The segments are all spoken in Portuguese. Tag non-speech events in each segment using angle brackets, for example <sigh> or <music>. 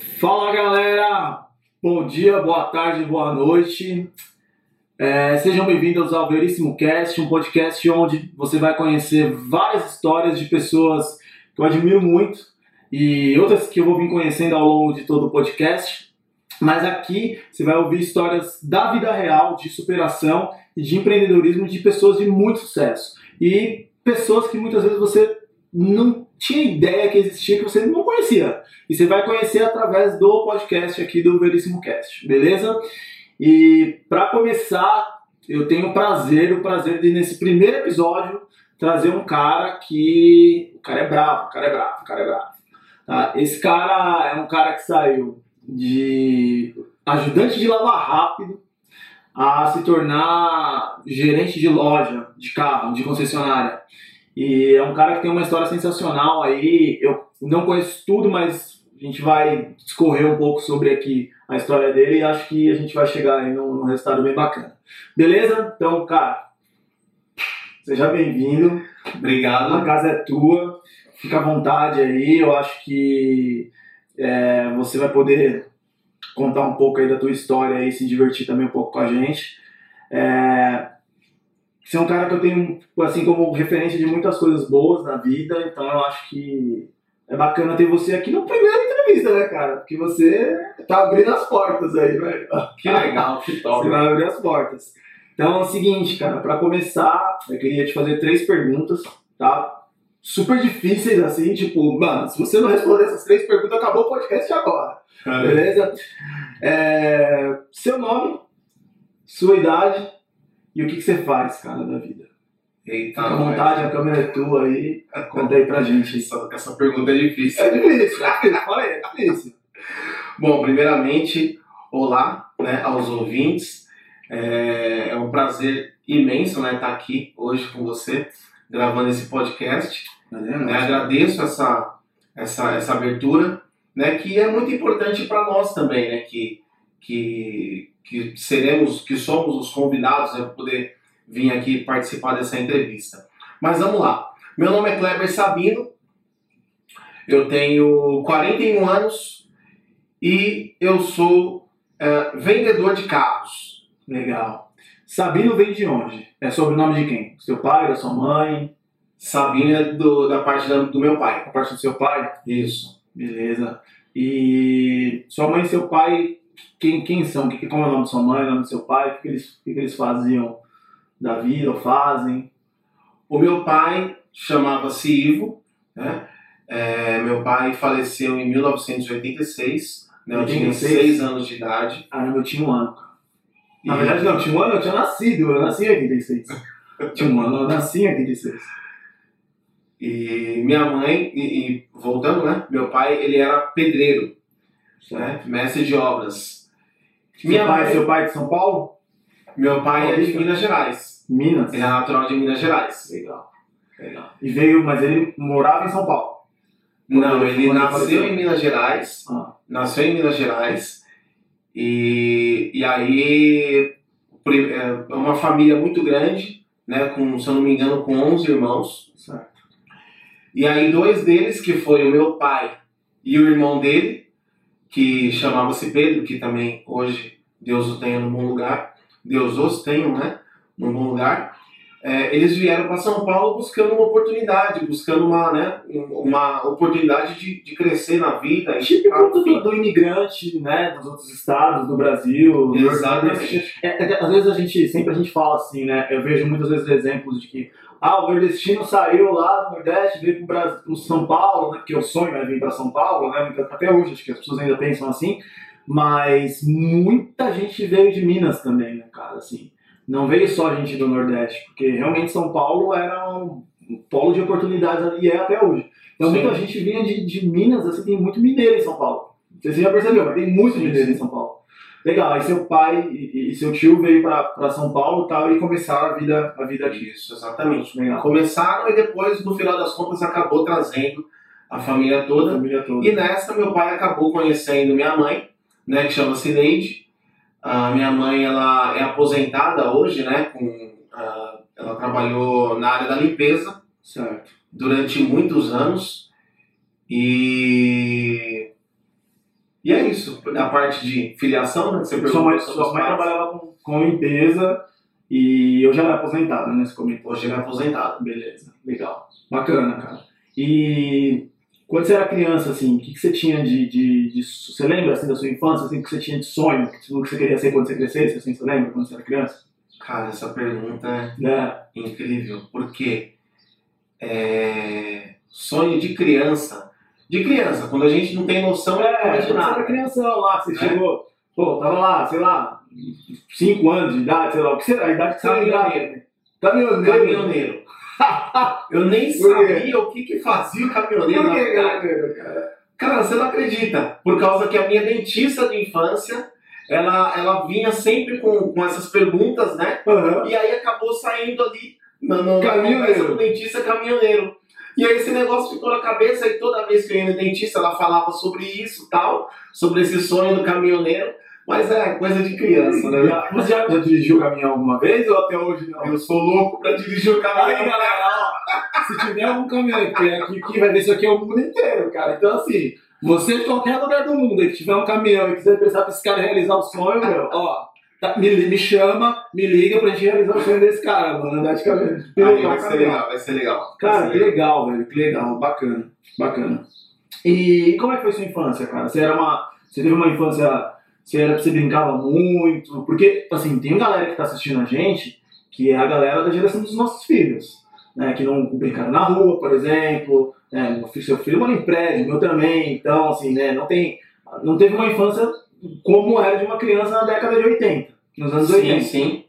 Fala galera, bom dia, boa tarde, boa noite. É, sejam bem-vindos ao Veríssimo Cast, um podcast onde você vai conhecer várias histórias de pessoas que eu admiro muito e outras que eu vou vir conhecendo ao longo de todo o podcast. Mas aqui você vai ouvir histórias da vida real, de superação e de empreendedorismo de pessoas de muito sucesso. E pessoas que muitas vezes você não tinha ideia que existia, que você não conhecia. E você vai conhecer através do podcast aqui do Veríssimo Cast, beleza? E para começar, eu tenho o prazer, o prazer de nesse primeiro episódio trazer um cara que. O cara é bravo, o cara é bravo, o cara é bravo. Tá? Esse cara é um cara que saiu de ajudante de lavar rápido a se tornar gerente de loja de carro, de concessionária. E é um cara que tem uma história sensacional aí. Eu não conheço tudo, mas a gente vai discorrer um pouco sobre aqui a história dele e acho que a gente vai chegar aí num, num resultado bem bacana. Beleza? Então, cara, seja bem-vindo. Obrigado. A casa é tua. Fica à vontade aí. Eu acho que é, você vai poder contar um pouco aí da tua história e se divertir também um pouco com a gente. É, você é um cara que eu tenho assim como referência de muitas coisas boas na vida, então eu acho que é bacana ter você aqui na primeira entrevista, né, cara? Porque você tá abrindo as portas aí, velho. Que legal, que top. Você vai abrir as portas. Então é o seguinte, cara, para começar, eu queria te fazer três perguntas, tá? Super difíceis assim, tipo, mano, se você não responder essas três perguntas, acabou o podcast agora. É. Beleza? É, seu nome, sua idade e o que, que você faz, cara, da vida. Eita, Fica à vontade, a câmera é tua aí. Conta aí pra gente. Essa, essa pergunta é difícil. É difícil, <laughs> é difícil. Fala aí, é difícil. Bom, primeiramente, olá né, aos ouvintes. É, é um prazer imenso né, estar aqui hoje com você, gravando esse podcast. Né, agradeço essa, essa, essa abertura, né, que é muito importante para nós também, né, que, que, que seremos, que somos os convidados para poder vir aqui participar dessa entrevista. Mas vamos lá. Meu nome é Kleber Sabino, eu tenho 41 anos e eu sou é, vendedor de carros. Legal. Sabino vem de onde? É sobrenome de quem? Seu pai, da sua mãe? Sabino é do, da parte da- do meu pai. A parte do seu pai? Isso. Beleza. E sua mãe e seu pai, quem, quem são? Que, como é o nome de sua mãe, o nome do seu pai? O que, eles, o que, eles faziam da vida ou fazem? O meu pai chamava-se Ivo, né? É, meu pai faleceu em 1986, né? eu tinha 86? 6 anos de idade. Ah, eu tinha um ano. Na E- verdade, não, tinha um ano, eu tinha nascido, eu nasci em 86. <laughs> tinha um ano, eu nasci em 86. E minha mãe, e, e voltando, né? Meu pai, ele era pedreiro, né? Mestre de obras. Minha pai, mãe- seu pai é de São Paulo? Meu pai é de Paulista? Minas Gerais. Minas? Ele é natural de Minas Gerais. Legal. Legal. E veio, mas ele morava em São Paulo. Não, ele Quando nasceu em Minas Gerais. Ah. Nasceu em Minas Gerais. E, e aí, pri- é uma família muito grande, né? Com, se eu não me engano, com 11 irmãos. Certo. E aí, dois deles, que foi o meu pai e o irmão dele, que chamava-se Pedro, que também hoje Deus o tenha num bom lugar, Deus os tenha, né? Num bom lugar. É, eles vieram para São Paulo buscando uma oportunidade, buscando uma, né, uma oportunidade de, de crescer na vida. e Típico ficar- do, do imigrante, né, dos outros estados, do Brasil. do Exatamente. Nordeste. É, é, às vezes a gente, sempre a gente fala assim, né, eu vejo muitas vezes exemplos de que, ah, o nordestino saiu lá do Nordeste, veio Brasil, pro São Paulo, né, porque o sonho é vir para São Paulo, né, até hoje acho que as pessoas ainda pensam assim, mas muita gente veio de Minas também, né, cara, assim. Não veio só gente do Nordeste, porque realmente São Paulo era um polo de oportunidades e é até hoje. Então muita gente vinha de, de Minas, assim, tem muito mineiro em São Paulo. Você já percebeu, mas tem muito mineiro em São Paulo. Legal, aí seu pai e, e seu tio veio para São Paulo e tal, e começaram a vida, a vida aqui. Isso, exatamente. Legal. Começaram e depois, no final das contas, acabou trazendo a família A toda. família toda. E nessa, meu pai acabou conhecendo minha mãe, né, que chama-se Neide. A minha mãe, ela é aposentada hoje, né, com, ah, ela trabalhou na área da limpeza durante muitos anos e E é isso, da parte de filiação, né? que Você Sua mãe, sua mãe trabalhava com, com limpeza e eu já era aposentado, né? Você comentou. Hoje ele é aposentado. Beleza, legal. Bacana, cara. E quando você era criança, assim, o que, que você tinha de, de, de- Você lembra, assim, da sua infância, assim, o que você tinha de sonho? O que você queria ser quando você crescesse, assim, você lembra quando você era criança? Cara, essa pergunta é Né? incrível, porque é, sonho de criança, de criança, quando a gente não tem noção É, de quando você era nada. crianção lá, você É. chegou, pô, tava lá, sei lá, 5 anos de idade, sei lá, o que você, a idade que você era Caminhoneiro. Caminhoneiro. <laughs> Eu nem sabia o que, que fazia o caminhoneiro Por na que cara? Cara, você não acredita. Por causa que a minha dentista de infância, ela, ela vinha sempre com, com essas perguntas, né? Aham. E aí acabou saindo ali na conversa do dentista caminhoneiro. E aí esse negócio ficou na cabeça e toda vez que eu ia no dentista ela falava sobre isso tal, sobre esse sonho do caminhoneiro. Mas é coisa de criança, né? Já- Você já, já dirigiu caminhão alguma vez ou até hoje não? Eu sou louco pra dirigir o Aí, caminhão. galera, ó, se tiver algum caminhoneiro que vem aqui, que vai ver isso aqui é o mundo inteiro, cara. Então, assim, você de qualquer lugar do mundo aí que tiver um caminhão e quiser precisar pra esse cara realizar o sonho, meu, ó, tá- me, me chama, me liga pra gente realizar o sonho desse cara, mano, andar de caminhão. Aí Pilotar vai o ser caminhão. legal, vai ser legal. Cara, Vai que ser legal, velho, que legal, bacana, bacana. E como é que foi sua infância, cara? Você era uma. Você teve uma infância. Você, era, você brincava muito? Porque, assim, tem uma galera que tá assistindo a gente que é a galera da geração dos nossos filhos. Né, que não brincaram na rua, por exemplo. Né, seu filho mora em prédio, meu também. Então, assim, né, não, tem, não teve uma infância como era de uma criança na década de 80, nos anos Sim, 80. sim.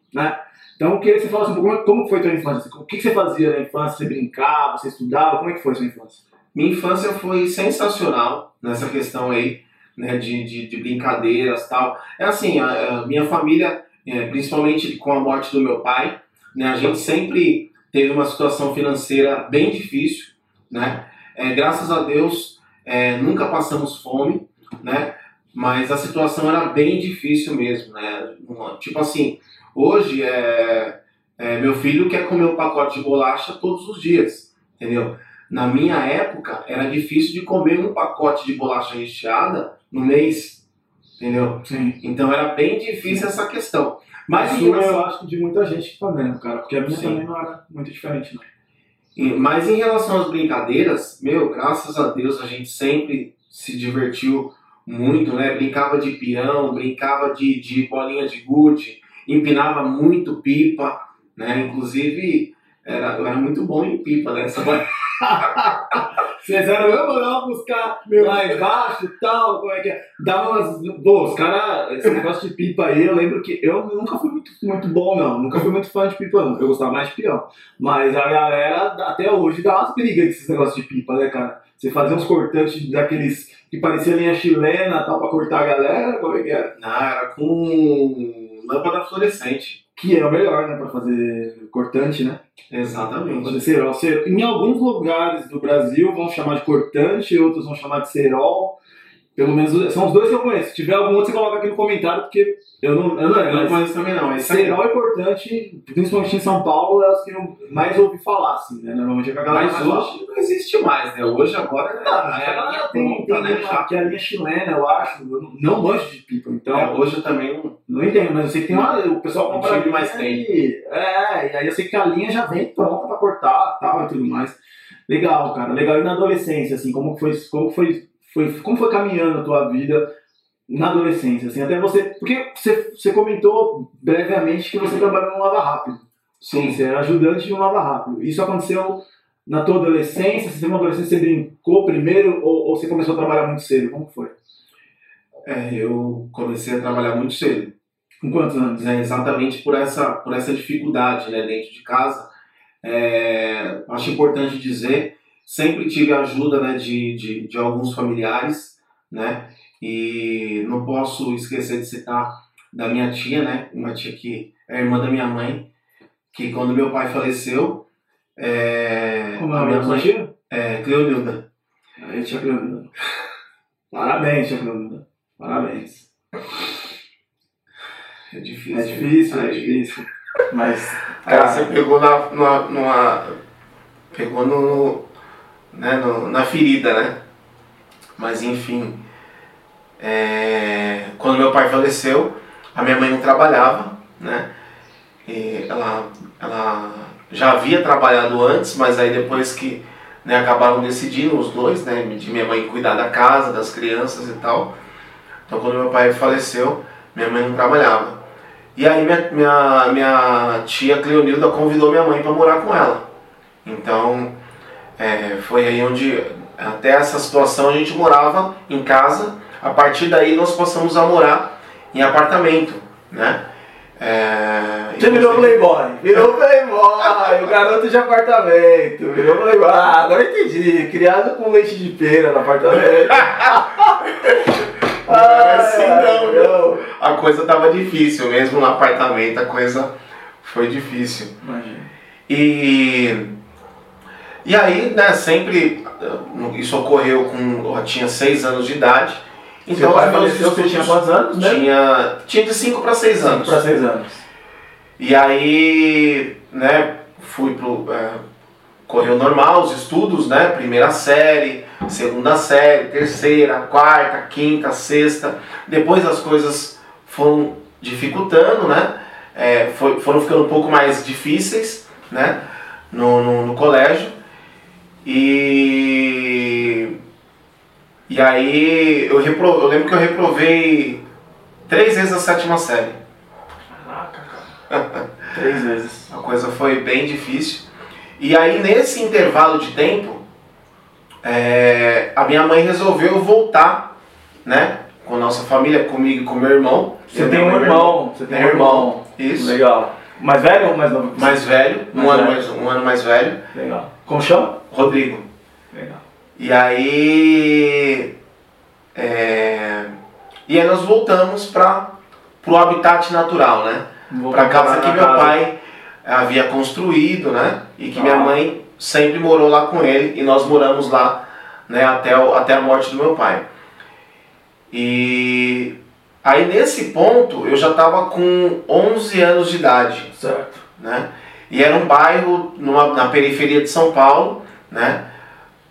Então, eu queria que você falasse um pouco como, foi a tua infância. O que, você fazia na infância? Você brincava, você estudava? Como é que foi a sua infância? Minha infância foi sensacional nessa questão aí, né, de, de, de brincadeiras tal. É assim, a, a minha família, é, principalmente com a morte do meu pai, né, a gente sempre teve uma situação financeira bem difícil, né? É, graças a Deus, é, nunca passamos fome, né? Mas a situação era bem difícil mesmo, né? Tipo assim, hoje é, é, meu filho quer comer um pacote de bolacha todos os dias, entendeu? Na minha época, era difícil de comer um pacote de bolacha recheada no mês, entendeu? Sim. Então era bem difícil essa questão. Mas, isso relação, eu acho de muita gente que tá vendo, cara. Porque a minha Sim. também não era muito diferente, não. mas em relação às brincadeiras, meu, graças a Deus a gente sempre se divertiu muito, né? Brincava de peão, brincava de, de bolinha de gude, empinava muito pipa, né? Inclusive, era, eu era muito bom em pipa, né? Essa <laughs> Vocês eram, eu mandava buscar lá embaixo e tal, como é que é? Dava umas. Pô, os caras, esse <laughs> negócio de pipa aí, eu lembro que eu nunca fui muito, muito bom, não. Nunca fui muito fã de pipa, não. Eu gostava mais de peão. Mas a galera, até hoje, dá umas brigas com esses negócios de pipa, né, cara? Você fazia uns cortantes daqueles que parecia linha chilena tal, pra cortar a galera, como é que era? Não, era com lâmpada fluorescente. Que é o melhor, né, pra fazer cortante, né? Exatamente. Fazer cerol. Cer- Em alguns lugares do Brasil vão chamar de cortante, outros vão chamar de cerol. Pelo menos são os dois que eu conheço. Se tiver algum outro, você coloca aqui no comentário, porque eu não, eu não Eu não. Mas conheço também não. Esse aí, cerol e cortante, principalmente em São Paulo, é os que eu mais ouvi falar, assim, né? Normalmente é com a galera mas hoje não existe mais, né? Hoje agora é, Ah, é a linha tem, tem pronta, né? uma, Já. que é a linha chilena, eu acho. Eu não- não manjo de pipa, então. É, hoje eu também não. Não entendo, mas eu sei que tem uma. O pessoal Não compra. a mais e- É, e aí eu sei que a linha já vem pronta pra cortar tal e tudo mais. Legal, cara. Legal. E na adolescência, assim, como foi, como foi, foi, como foi caminhando a tua vida na adolescência, assim, até você. Porque você, você comentou brevemente que você trabalhou no Lava Rápido. Sim, você era ajudante de um Lava Rápido. Isso aconteceu na tua adolescência? Você teve uma adolescência, você brincou primeiro ou, ou você começou a trabalhar muito cedo? Como foi? É, eu comecei a trabalhar muito cedo. Com quantos anos? né, exatamente por essa, por essa dificuldade né, dentro de casa. É, acho importante dizer, sempre tive a ajuda né, de, de, de alguns familiares, né, e não posso esquecer de citar da minha tia, né, uma tia que é irmã da minha mãe, que quando meu pai faleceu, é, Como é a minha mãe, tia? é, Cleonilda, Aí, tia Cleonilda. Parabéns, tia Cleonilda. Parabéns. é difícil. É difícil, é Aí- difícil. Mas, cara, você pegou na, numa, numa- pegou no, né, no- na ferida, né? Mas enfim, é, quando meu pai faleceu, a minha mãe não trabalhava, né? E ela, ela já havia trabalhado antes, mas aí depois que né, acabaram decidindo os dois, né, de minha mãe cuidar da casa, das crianças e tal. Então quando meu pai faleceu, minha mãe não trabalhava. E aí minha, minha, minha tia Cleonilda convidou minha mãe para morar com ela. Então é, foi aí onde até essa situação a gente morava em casa. A partir daí nós passamos a morar em apartamento, né? É, Você virou playboy, virou playboy, o garoto de apartamento, virou playboy. Ah, agora entendi, criado com leite de pera no apartamento. <laughs> é assim não, não. A coisa tava difícil, mesmo no apartamento a coisa foi difícil. Imagina. E, e aí, né, sempre, isso ocorreu com, eu tinha seis anos de idade, então, Seu pai faleceu, você tinha quantos anos? Né? Tinha, tinha de 5 para 6 anos. 5 para 6 anos. E aí, né, fui pro. É, correu normal os estudos, né? Primeira série, segunda série, terceira, quarta, quinta, sexta. Depois as coisas foram dificultando, né? É, foi, foram ficando um pouco mais difíceis, né? No, no, no colégio. E e aí eu, repro, eu lembro que eu reprovei três vezes a sétima série. Caraca, cara. <laughs> três vezes. A coisa foi bem difícil. E aí nesse intervalo de tempo, é, a minha mãe resolveu voltar, né? Com a nossa família, comigo e com meu irmão. Você tem um irmão, você tem um irmão. Isso. Legal. Mais velho ou mais novo? Mais velho, mais um, velho. Ano mais, um ano mais velho. Legal. Como chama? Rodrigo. Legal. E aí. É, e aí nós voltamos para o habitat natural, né? Para a casa que meu casa. pai havia construído, né? E que ah. minha mãe sempre morou lá com ele e nós moramos lá, né? Até, o, até a morte do meu pai. E aí nesse ponto eu já estava com 11 anos de idade. Certo. Né? E era um bairro numa, na periferia de São Paulo, né?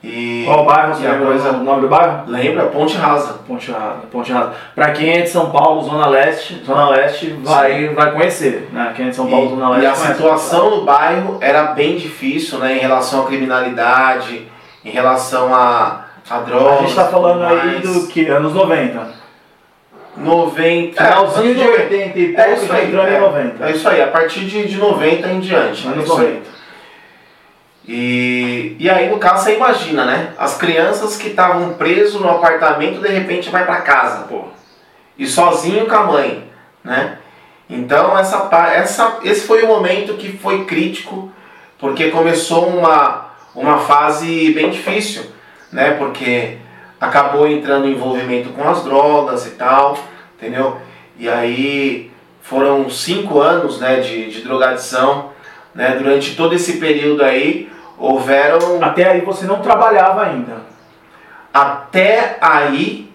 E, Qual bairro você lembra coisa... o nome do bairro? Lembra? Ponte Rasa. Ponte Rasa, Ponte Rasa. Pra quem é de São Paulo, Zona Leste, Zona Leste vai, vai conhecer, né? Quem é de São Paulo, e, Zona Leste. E a situação no bairro era bem difícil, né? Em relação à criminalidade, em relação a, a drogas. A gente tá falando aí do que? Anos 90. 90. Finalzinho é, de 80 e pouco, é isso aí, entrando é, em 90. É isso aí, a partir de, de 90 em diante. Anos 90. E, e aí, no caso, você imagina, né? As crianças que estavam presos no apartamento, de repente vai para casa, pô. E sozinho com a mãe, né? Então, essa, essa, esse foi o momento que foi crítico, porque começou uma, uma fase bem difícil, né? Porque acabou entrando em envolvimento com as drogas e tal, entendeu? E aí foram cinco anos né, de, de drogadição, né? Durante todo esse período aí, houveram. Até aí você não trabalhava ainda. Até aí.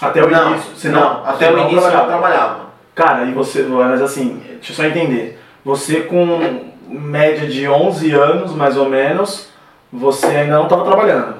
Até o não, início. Você não, não até o início trabalhava. eu trabalhava. Cara, e você, mas assim, deixa eu só entender. Você com média de 11 anos, mais ou menos, você ainda não estava trabalhando.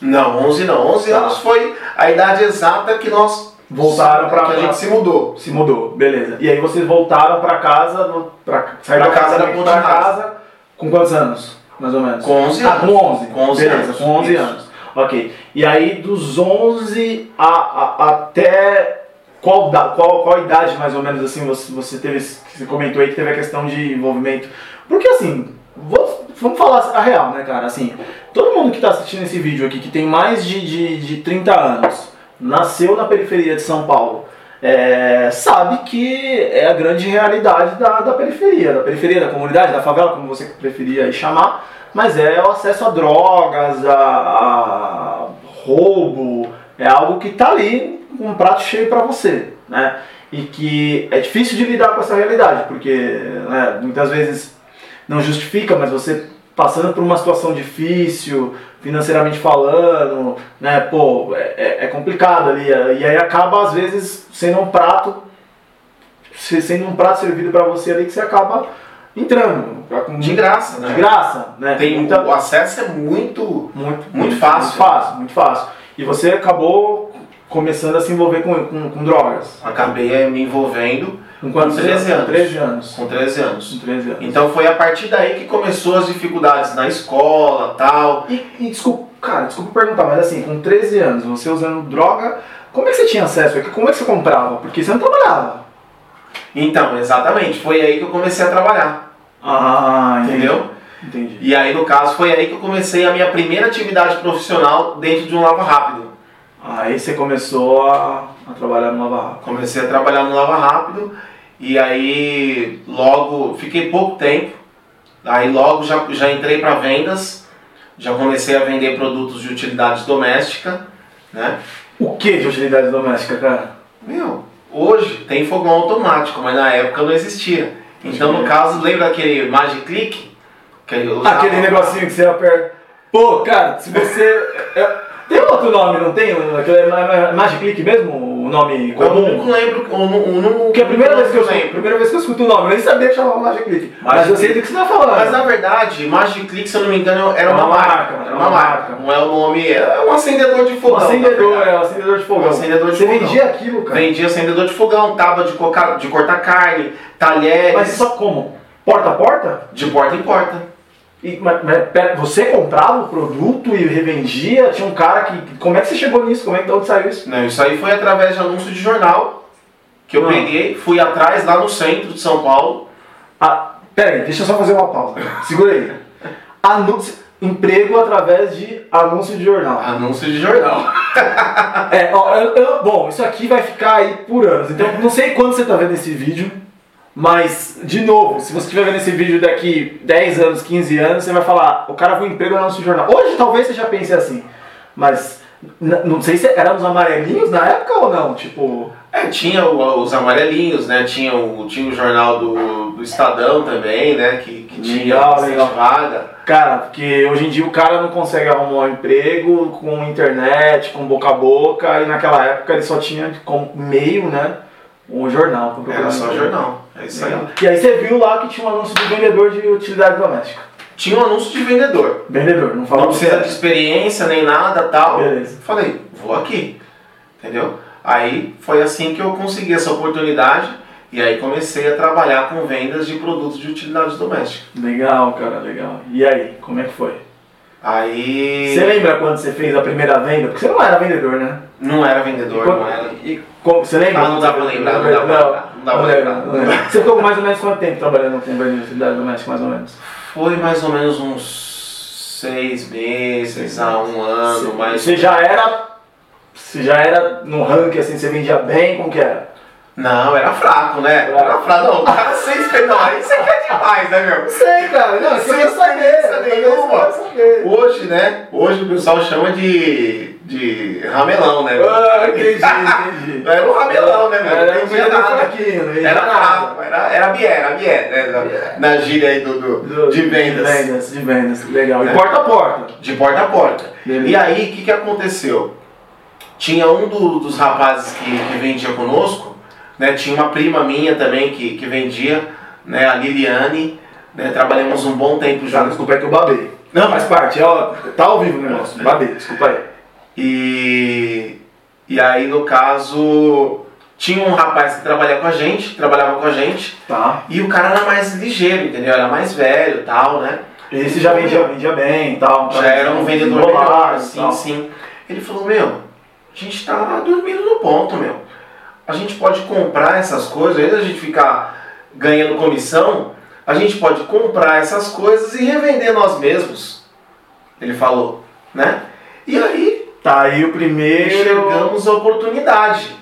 Não, 11 não. 11 tá. anos foi a idade exata que nós voltaram para a gente se mudou. Se mudou, beleza. E aí vocês voltaram para casa, para sair pra da casa, da casa, com quantos anos? mais ou menos? Com 11 ah, com 11. Com 11 Beleza, anos. com 11 Isso. anos. Ok. E aí, dos 11 a, a, até. Qual, qual, qual idade, mais ou menos, assim, você, você teve. Você comentou aí que teve a questão de envolvimento. Porque, assim, vou, vamos falar a real, né, cara? Assim, todo mundo que está assistindo esse vídeo aqui, que tem mais de, de, de 30 anos, nasceu na periferia de São Paulo é, sabe que é a grande realidade da, da periferia, da periferia, da comunidade, da favela, como você preferia chamar, mas é o acesso a drogas, a, a roubo, é algo que está ali com um prato cheio para você, né? E que é difícil de lidar com essa realidade, porque né, muitas vezes não justifica, mas você passando por uma situação difícil, financeiramente falando, né, pô, é, é, é complicado ali. E aí acaba, às vezes, sendo um prato, sendo um prato servido para você ali que você acaba entrando. De graça, né? De graça, né? Tem, muita... O acesso é muito, muito, muito, muito fácil. Muito fácil, muito fácil. E você acabou começando a se envolver com, com, com drogas. Acabei eh, me envolvendo Com quantos 13 anos. Com 13 anos. com 13 anos. Com 13 anos. Então foi a partir daí que começou as dificuldades na escola tal. E, e desculpa, cara, desculpa perguntar, mas assim, com 13 anos, você usando droga, como é que você tinha acesso? Como é que você comprava? Porque você não trabalhava. Então, exatamente, foi aí que eu comecei a trabalhar. Ah, Entendeu? Entendi. E aí, no caso, foi aí que eu comecei a minha primeira atividade profissional dentro de um lava rápido. Aí você começou a, a trabalhar no Lava Rápido. Comecei a trabalhar no lava rápido e aí logo fiquei pouco tempo. Aí logo já, já entrei para vendas, já comecei a vender produtos de utilidade doméstica, né? O que de utilidade doméstica, cara? Meu, hoje tem fogão automático, mas na época não existia. Então, no caso, lembra aquele Magic Click? Aquele negocinho que você aperta. Pô, cara, se você. é- Tem outro nome, não tem? Aquele é Ma- Ma- Magic Click mesmo? O nome Eu comum? não lembro. Eu não, eu não, Porque é a primeira vez que eu lembro. primeira vez que eu escuto o nome, eu nem sabia que chamava Magic Click. Mas Magic eu sei do que você tá falando. Mas na verdade, Magic Click, se eu não me engano, era uma, Uma marca. marca, Era uma uma marca. marca. Não é o nome. É um acendedor de Um fogão. na acendedor, é, um acendedor de fogão. Um acendedor de você fogão. vendia aquilo, cara. Vendia acendedor de fogão, tábua de, coca- de cortar carne, talheres. Mas só como? Porta a porta? De porta em porta. E, mas, mas, você comprava o produto e revendia? Tinha um cara que. Como é que você chegou nisso? Como é que de onde saiu isso? Não, isso aí foi através de anúncio de jornal que eu Ah. peguei, fui atrás lá no centro de São Paulo. Ah, pera aí, deixa eu só fazer uma pausa. Segura aí. Anúncio, emprego através de anúncio de jornal. Anúncio de jornal. É, ó, eu- eu- bom, isso aqui vai ficar aí por anos. Então, não sei quando você tá vendo esse vídeo, mas, de novo, se você estiver vendo esse vídeo daqui 10 anos, 15 anos, você vai falar, o cara um emprego no de jornal. Hoje talvez você já pense assim, mas não sei se era nos amarelinhos na época ou não, tipo... É, tinha o- os amarelinhos, né? Tinha o, tinha o jornal do, do Estadão também, né? Que, que tinha Legal, legal. vaga. Cara, porque hoje em dia o cara não consegue arrumar um emprego com internet, com boca a boca, e naquela época ele só tinha como meio, né, um jornal. Era só jornal. É isso aí. E aí você viu lá que tinha um anúncio de vendedor de utilidade doméstica. Tinha um anúncio de vendedor. Vendedor, não falava Não precisa de experiência nem nada tal. Beleza. Falei, vou aqui. Entendeu? Aí foi assim que eu consegui essa oportunidade e aí comecei a trabalhar com vendas de produtos de utilidade doméstica. Legal, cara, legal. E aí, como é que foi? Aí Você lembra quando você fez a primeira venda? Porque você não era vendedor, né? não era vendedor, Quando- não era. E, você lembra? Ah, não dá pra lembrar, não dá pra lembrar, não dá pra lembrar. não lembra. Você ficou mais ou menos quanto tempo trabalhando com venda de utilidade doméstica, mais ou menos? Foi mais ou menos uns seis meses a um ano, mais. Você já era. Você já era no ranking assim, você vendia bem, como que era? Não, era fraco, né? Era fraco. Não, o cara <laughs> seis. Não, aí você quer demais, né, meu? sei, cara, não, Sem experiência nenhuma. Hoje, né? Hoje o pessoal chama de. de ramelão, né? Ah, entendi, entendi. <laughs> Era um ramelão, né, meu? Era Não tinha nada. Era nada. fraco, era, era bié, era bié, né? Na, na gíria aí do, do- Do- de vendas. De vendas, de vendas, legal. E É. porta a porta. De porta a porta. Beleza. E aí, o que, que aconteceu? Tinha um do- dos rapazes que, que vendia conosco, né? Tinha uma prima minha também que, que vendia, né? A Liliane, né? Trabalhamos um bom tempo Já, juntos. desculpa aí que eu babei. Não, Faz parte, ó, tá ao vivo o negócio. Babei, desculpa aí. E, e aí, no caso, tinha um rapaz que trabalhava com a gente, trabalhava com a gente, Tá. e o cara era mais ligeiro, entendeu? Era mais velho e tal, né? Esse já vendia, vendia bem e tal. Já era um vendedor melhor, sim, sim. Ele falou, meu, a gente tá dormindo no ponto, meu. A gente pode comprar essas coisas, ao invés de a gente ficar ganhando comissão, a gente pode comprar essas coisas e revender nós mesmos. Ele falou, né? E aí, Tá aí o primeiro. enxergamos a oportunidade.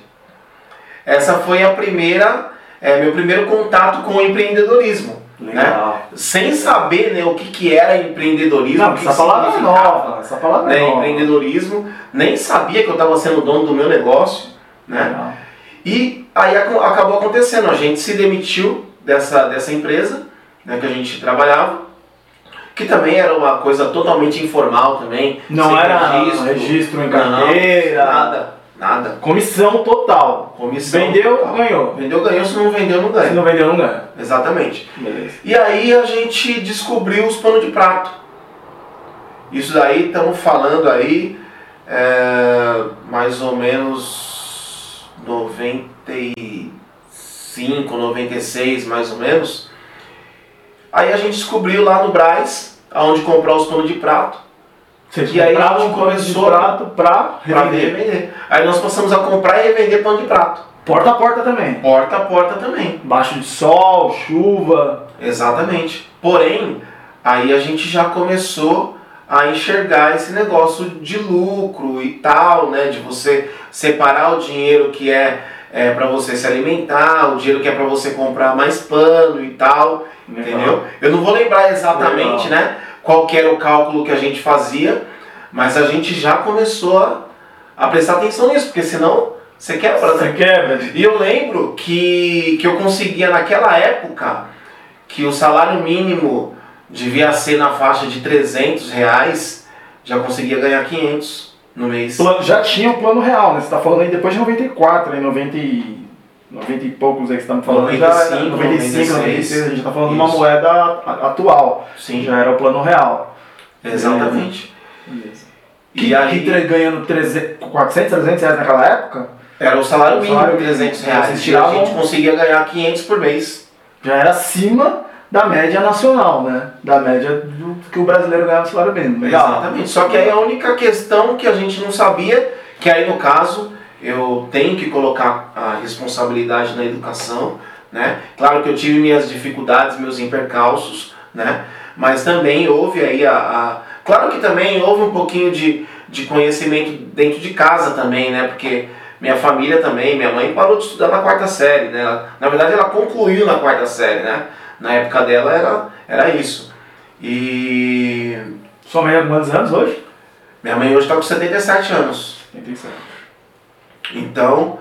Essa foi a primeira, é, meu primeiro contato com o empreendedorismo. Né? Legal. Sem saber né, o que, que era empreendedorismo, Não, essa palavra é nova. Essa palavra é né, nova. empreendedorismo, nem sabia que eu estava sendo dono do meu negócio. Né? Legal. E aí acabou acontecendo, a gente se demitiu dessa, dessa empresa né, que a gente trabalhava, que também era uma coisa totalmente informal também. Não era registro, em carteira. Nada, nada. Comissão total. Comissão. Vendeu, total. ganhou. Vendeu, ganhou, se não vendeu, não Se ganha. não vendeu, não ganha. Exatamente. Beleza. E aí a gente descobriu os panos de prato. Isso daí estamos falando aí é, mais ou menos 95, 96 mais ou menos. Aí a gente descobriu lá no Braz, aonde comprar os panos de prato. Você E aí a gente pano de começou prato pra Pra revender. revender. Aí nós passamos a comprar e revender pano de prato. Porta a porta também. Porta a porta também. Baixo de sol, chuva. Exatamente. Porém, aí a gente já começou a enxergar esse negócio de lucro e tal, né? De você separar o dinheiro que é, é para você se alimentar, o dinheiro que é para você comprar mais pano e tal, entendeu? Eu não vou lembrar exatamente, Legal. né? Qual que era o cálculo que a gente fazia, mas a gente já começou a, a prestar atenção nisso, porque senão você quebra, né? Você quebra. E eu lembro que, que eu conseguia naquela época que o salário mínimo devia ser na faixa de 300 reais, já conseguia ganhar 500 no mês. Já tinha o plano real, né? Você tá falando aí depois de 94, aí 90 e, 90 e poucos aí que você tá me falando. 95, já, 95, 96, a gente tá falando de uma moeda atual. Sim, Já era o plano real. exatamente. Que, E aí- que ganhando 300, 400, 300 reais naquela época, Era o salário mínimo, salário 300 mínimo. reais. E a tiravam- gente conseguia ganhar 500 por mês. já era acima da média nacional, né? Da média do que o brasileiro ganhava salário mínimo. Legal. Exatamente. Só que aí a única questão que a gente não sabia, que aí no caso eu tenho que colocar a responsabilidade na educação, né? Claro que eu tive minhas dificuldades, meus impercalços, né? Mas também houve aí a, a- Claro que também houve um pouquinho de, de conhecimento dentro de casa também, né? Porque minha família também, minha mãe parou de estudar na quarta série, né? Na verdade ela concluiu na quarta série, né? Na época dela era, era isso. E Sua mãe é quantos anos hoje? minha mãe hoje está com 77 anos. 87. Então,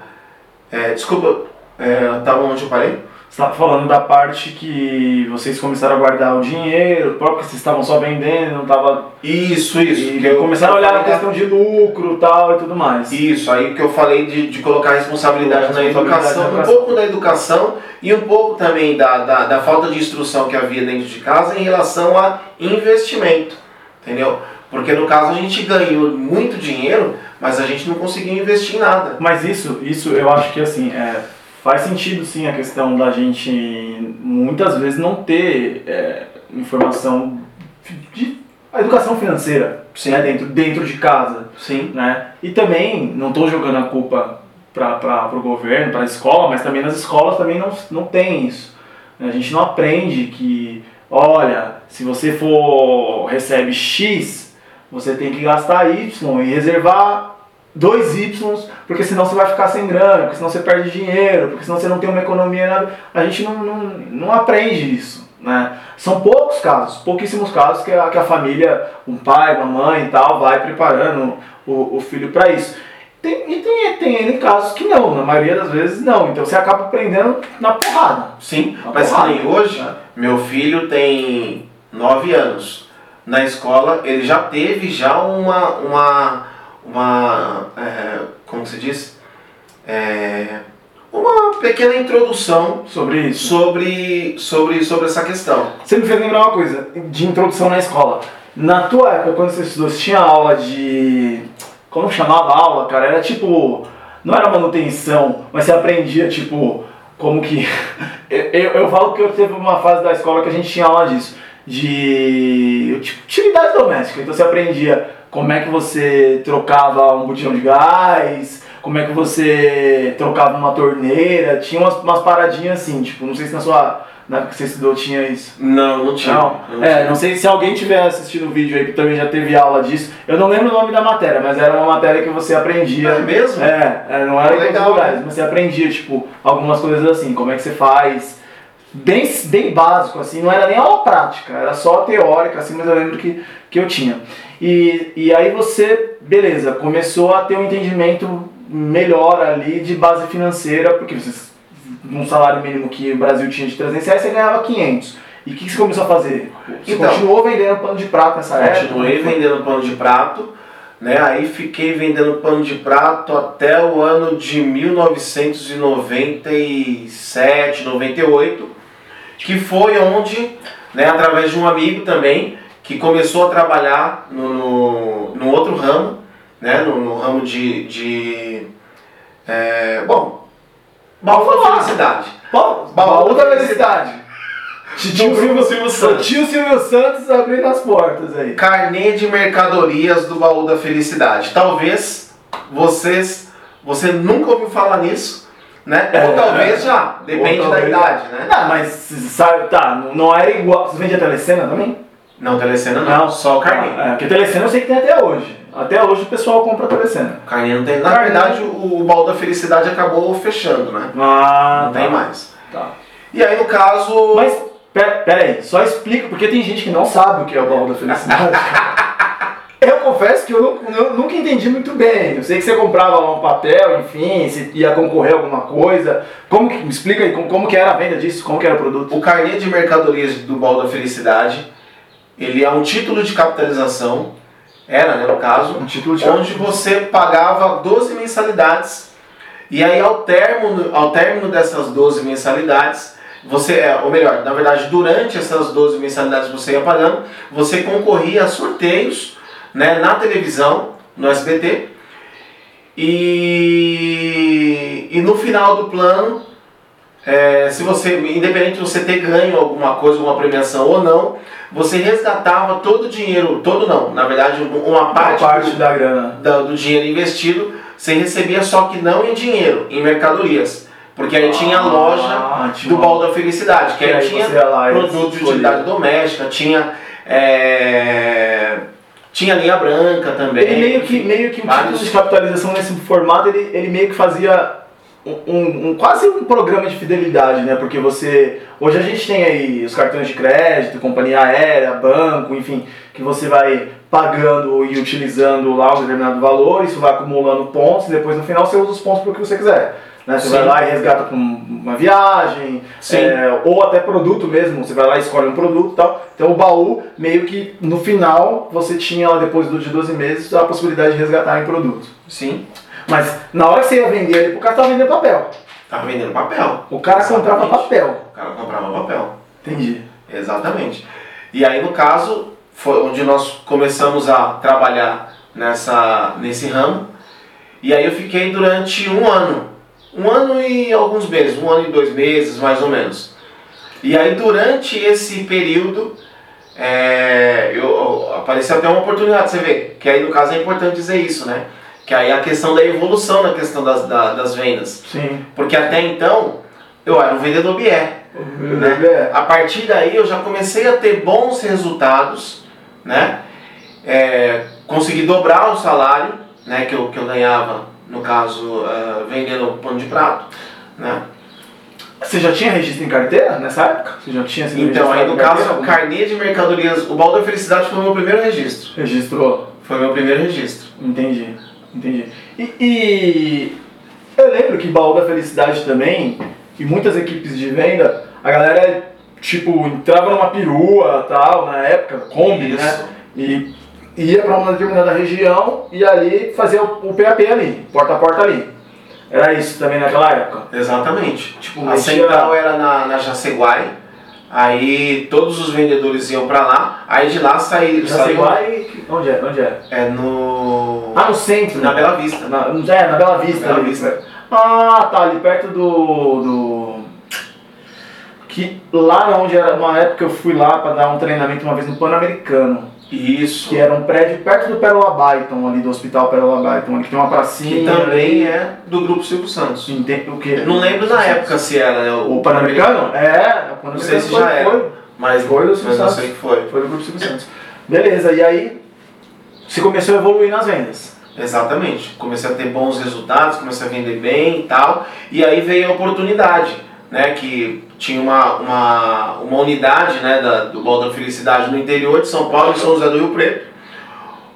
é, desculpa, é, tava onde eu parei? Você estava falando da parte que vocês começaram a guardar o dinheiro, próprio que vocês estavam só vendendo, não tava. Isso, isso. E que eu- começaram a olhar a questão de lucro tal e tudo mais. Isso, aí que eu falei de, de colocar responsabilidade na educação, um pouco da educação e um pouco também da, da, da falta de instrução que havia dentro de casa em relação a investimento, entendeu? Porque no caso a gente ganhou muito dinheiro, mas a gente não conseguiu investir em nada. Mas isso, isso eu acho que assim, é, faz sentido sim a questão da gente muitas vezes não ter é, informação de a educação financeira Sim. né, dentro, dentro de casa. Sim. Né? E também, não estou jogando a culpa para o governo, para a escola, mas também nas escolas também não, não tem isso. A gente não aprende que, olha, se você for recebe X, você tem que gastar Y e reservar 2Y, porque senão você vai ficar sem grana, porque senão você perde dinheiro, porque senão você não tem uma economia. nada. A gente não, não, não aprende isso. Né? São poucos casos, pouquíssimos casos que a, que a família, um pai, uma mãe e tal, vai preparando o, o filho para isso. Tem, e tem, tem N casos que não, na maioria das vezes não. Então você acaba aprendendo na porrada. Sim, Na mas porrada, nem hoje, né? Meu filho tem 9 anos. Na escola ele já teve já uma uma uma é, como se diz É, uma pequena introdução Sobre isso. sobre sobre sobre essa questão. Você me fez lembrar uma coisa, de introdução na escola. Na tua época, quando você estudou, você tinha aula de. Como chamava a aula, cara? Era tipo. Não era manutenção, mas você aprendia, tipo, como que. <laughs> eu, eu, eu falo que eu teve uma fase da escola que a gente tinha aula disso. De. Tipo, utilidade doméstica. Então você aprendia como é que você trocava um botijão de gás, como é que você trocava uma torneira. Tinha umas, umas paradinhas assim, tipo, não sei se na sua. Na época que você estudou tinha isso. Não, não tinha. Não, não é, tinha. não sei se alguém tiver assistido o vídeo aí que também já teve aula disso. Eu não lembro o nome da matéria, mas era uma matéria que você aprendia. É mesmo? É, é, não era em todos os Legal, lugares, né? mas você aprendia, tipo, algumas coisas assim, como é que você faz. Bem, bem básico, assim, não era nem aula prática, era só teórica, assim, mas eu lembro que, que eu tinha. E, e aí você, beleza, começou a ter um entendimento melhor ali de base financeira, porque você, um salário mínimo que o Brasil tinha de 300 reais, você ganhava 500. E o que, que você começou a fazer? Você Então, continuou vendendo pano de prata nessa época? Continuei vendendo pano de prato, né? Aí fiquei vendendo pano de prato até o ano de 1997, 98, que foi onde, né, através de um amigo também, que começou a trabalhar no, no, no outro ramo, né, no, no ramo de. de é, bom, baú da felicidade. Baú, baú da felicidade. Tio Silvio, Silvio Santos. Tio Silvio Santos abrindo as portas aí. Carnê de mercadorias do baú da felicidade. Talvez vocês, você nunca ouviu falar nisso, né? É, Ou talvez já, depende Ou da talvez- idade, né? Não, mas sabe, tá, não- não era igual. Você vende a telecena também? Não, telecena não, só o carnê. É, porque telecena eu sei que tem até hoje. Até hoje o pessoal compra telecena. Carnê não tem. Na Carnê. verdade, o, baú da felicidade acabou fechando, né? Ah, Não tem mais. Tá. E aí, no caso. Mas, pera, pera aí, só explica, porque tem gente que não sabe o que é o baú da felicidade. <laughs> eu confesso que eu, nu- eu nunca entendi muito bem. Eu sei que você comprava lá um papel, enfim, se ia concorrer a alguma coisa. Como que, me explica aí, como, como que era a venda disso, como que era o produto? O carnê de mercadorias do baú da felicidade, ele é um título de capitalização, era, né, no caso, Um título de onde você pagava 12 mensalidades. E aí ao término, ao término dessas 12 mensalidades, você, é, ou melhor, na verdade, durante essas 12 mensalidades que você ia pagando, você concorria a sorteios né, na televisão, no SBT, e, e no final do plano, é, se você, independente de você ter ganho alguma coisa, alguma premiação ou não, você resgatava todo o dinheiro, todo não, na verdade, uma Uma parte, parte do, da grana. da- do dinheiro investido, você recebia só que não em dinheiro, em mercadorias. Porque aí tinha a loja Ah, do baú da felicidade, que aí tinha você ia lá e produto de utilidade doméstica, tinha é, tinha linha branca também. Ele meio que, meio que o vários- título de capitalização nesse formato, ele, ele meio que fazia um, um- quase um programa de fidelidade, né? Porque você. Hoje a gente tem aí os cartões de crédito, companhia aérea, banco, enfim, que você vai pagando e utilizando lá um determinado valor, isso vai acumulando pontos, e depois no final você usa os pontos para o que você quiser. Né? Você Sim. vai lá e resgata para uma viagem, é, ou até produto mesmo, você vai lá e escolhe um produto e tal. Então o baú, meio que no final, você tinha lá depois de 12 meses a possibilidade de resgatar em produto. Sim, Mas na hora que você ia vender ele, o cara tava vendendo papel. tava vendendo papel. O cara Exatamente. comprava papel. O cara comprava papel. Entendi. Exatamente. E aí, no caso, foi onde nós começamos a trabalhar nessa, nesse ramo. E aí eu fiquei durante um ano. Um ano e alguns meses, um ano e dois meses, mais ou menos. E aí, durante esse período, é, eu, eu- apareceu até uma oportunidade, você vê, que aí no caso é importante dizer isso, né? Que aí é a questão da evolução na questão das, da- das vendas. Sim. Porque até então, eu era um vendedor BR. Né? A partir daí eu já comecei a ter bons resultados, né? É, consegui dobrar o salário, né? Que eu, que eu ganhava, no caso, ah, vendendo pano de prato, né? Você já tinha registro em carteira nessa época? Você já tinha sido Então, aí no em carteira? caso, carnê de mercadorias, o Baú da Felicidade foi o meu primeiro registro. Registrou. Foi o meu primeiro registro. Entendi. Entendi. E, e eu lembro que Baú da Felicidade também, e muitas equipes de venda, a galera, tipo, entrava numa perua tal, na época, Kombi, né? E ia para uma determinada região e ali fazia o, o PAP ali, porta a porta ali. Era isso também naquela época. Exatamente. Tipo, A central era na, na Jaceguai, aí todos os vendedores iam pra lá, aí de lá saí, Já saiu e. Onde é? Onde é? é no. Ah, no centro. na Bela Vista. Na, é, na Bela Vista. Bela ali. Vista. Ah, tá, ali perto do. do... Que lá onde era uma época eu fui lá para dar um treinamento uma vez no Pan-Americano, Isso. que era um prédio perto do Pérola Byton, ali do Hospital Pérola Byton, ali que tem uma pracinha. Que também é do grupo Silvio Santos. Entende o que? Eu não lembro na época se era, né? O Pan-Americano? É, o Não sei se foi, já era. foi, Mas, Foi do Silvio Santos. sei que foi. foi do Grupo Silvio Santos. Beleza, e aí você começou a evoluir nas vendas. Exatamente. Comecei a ter bons resultados, comecei a vender bem e tal. E aí veio a oportunidade, né? Que tinha uma, uma, uma unidade né, da, do Baú da Felicidade no interior de São Paulo, em São José do Rio Preto,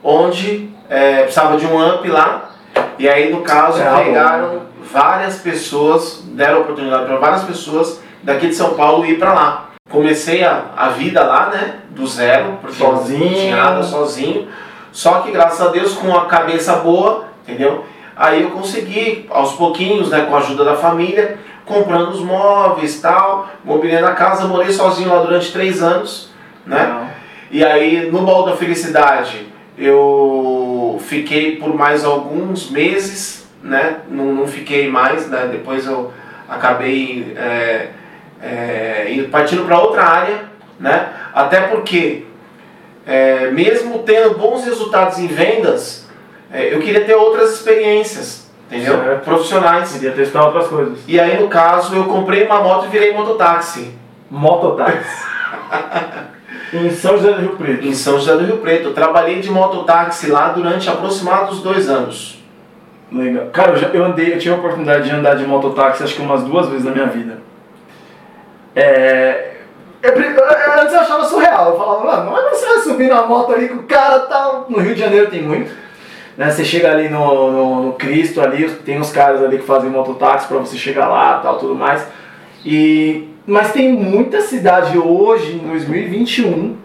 onde é, precisava de um amp lá. E aí, no caso, É, pegaram várias pessoas, deram oportunidade para várias pessoas daqui de São Paulo ir para lá. Comecei a, a vida lá, né? Do zero, porque Sozinho. não tinha nada sozinho. Só que graças a Deus, com a cabeça boa, entendeu? Aí eu consegui, aos pouquinhos, né, com a ajuda da família, comprando os móveis tal, mobiliando a casa, morei sozinho lá durante três anos, né? E aí no baú da felicidade eu fiquei por mais alguns meses, né? Não, não fiquei mais, né? Depois eu acabei é, é, partindo para outra área, né? Até porque, é, mesmo tendo bons resultados em vendas, é, eu queria ter outras experiências, entendeu? Certo. Profissionais. Queria testar outras coisas. E aí, no caso, eu comprei uma moto e virei mototáxi. Mototáxi. <laughs> em São José do Rio Preto. Em São José do Rio Preto. Eu trabalhei de mototáxi lá durante aproximados dois anos. Legal. Cara, eu, já, eu andei, eu tive a oportunidade de andar de mototáxi acho que umas duas vezes na minha vida. É. Eu, eu, antes eu achava surreal, eu falava, mano, mas você vai subir na moto ali com o cara tal. No Rio de Janeiro tem muito. Né? Você chega ali no, no, no Cristo ali, tem uns caras ali que fazem mototáxi pra você chegar lá tal, tudo mais. E, mas tem muita cidade hoje, em 2021.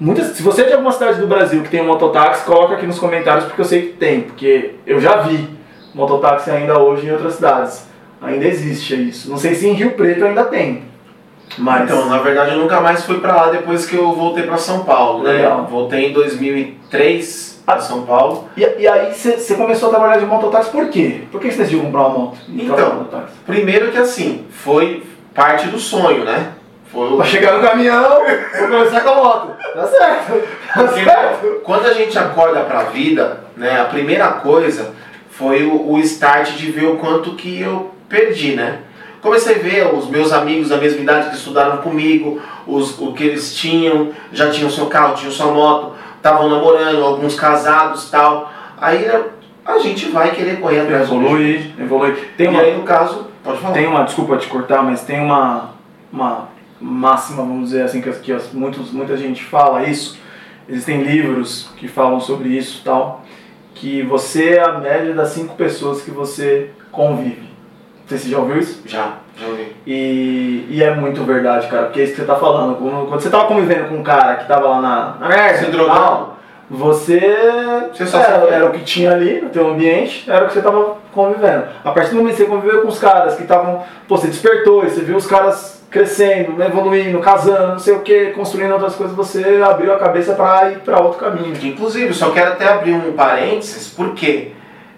Muitas, se você é de alguma cidade do Brasil que tem um mototáxi, coloca aqui nos comentários porque eu sei que tem, porque eu já vi mototáxi ainda hoje em outras cidades. Ainda existe isso. Não sei se em Rio Preto ainda tem. Mas... Então, na verdade, eu nunca mais fui pra lá depois que eu voltei pra São Paulo. Né? Legal. Voltei em 2003 pra São Paulo. E, e aí você começou a trabalhar de mototáxi por quê? Por que você decidiu comprar uma moto? Então, de? Primeiro que assim, foi parte do sonho, né? Foi o- Pra chegar no caminhão, <laughs> vou começar com a moto. Tá certo. Tá Porque certo. quando a gente acorda pra vida, né, a primeira coisa foi o, o start de ver o quanto que eu perdi, né? Comecei a ver os meus amigos da mesma idade que estudaram comigo, os, o que eles tinham, já tinham seu carro, tinham sua moto, estavam namorando, alguns casados tal. Aí né, a gente vai querer correr atrás Evolui, evolui. Tem E uma, aí no caso, pode falar. tem uma, desculpa te cortar, mas tem uma, uma máxima, vamos dizer assim, que, que as- muitos, muita gente fala isso. Existem livros que falam sobre isso e tal. Que você é a média das cinco pessoas que você convive. Você já ouviu isso? Já, já ouvi. E, e é muito verdade, cara, porque é isso que você tá falando. Quando, quando você tava convivendo com um cara que tava lá na, na merda, Se drogando. tal, você, Você só era, era o que tinha ali no teu ambiente, era o que você tava convivendo. A partir do momento que você conviveu com os caras que estavam, pô, você despertou e você viu os caras crescendo, evoluindo, casando, não sei o que, construindo outras coisas, você abriu a cabeça pra ir pra outro caminho. Inclusive, só quero até abrir um parênteses, porque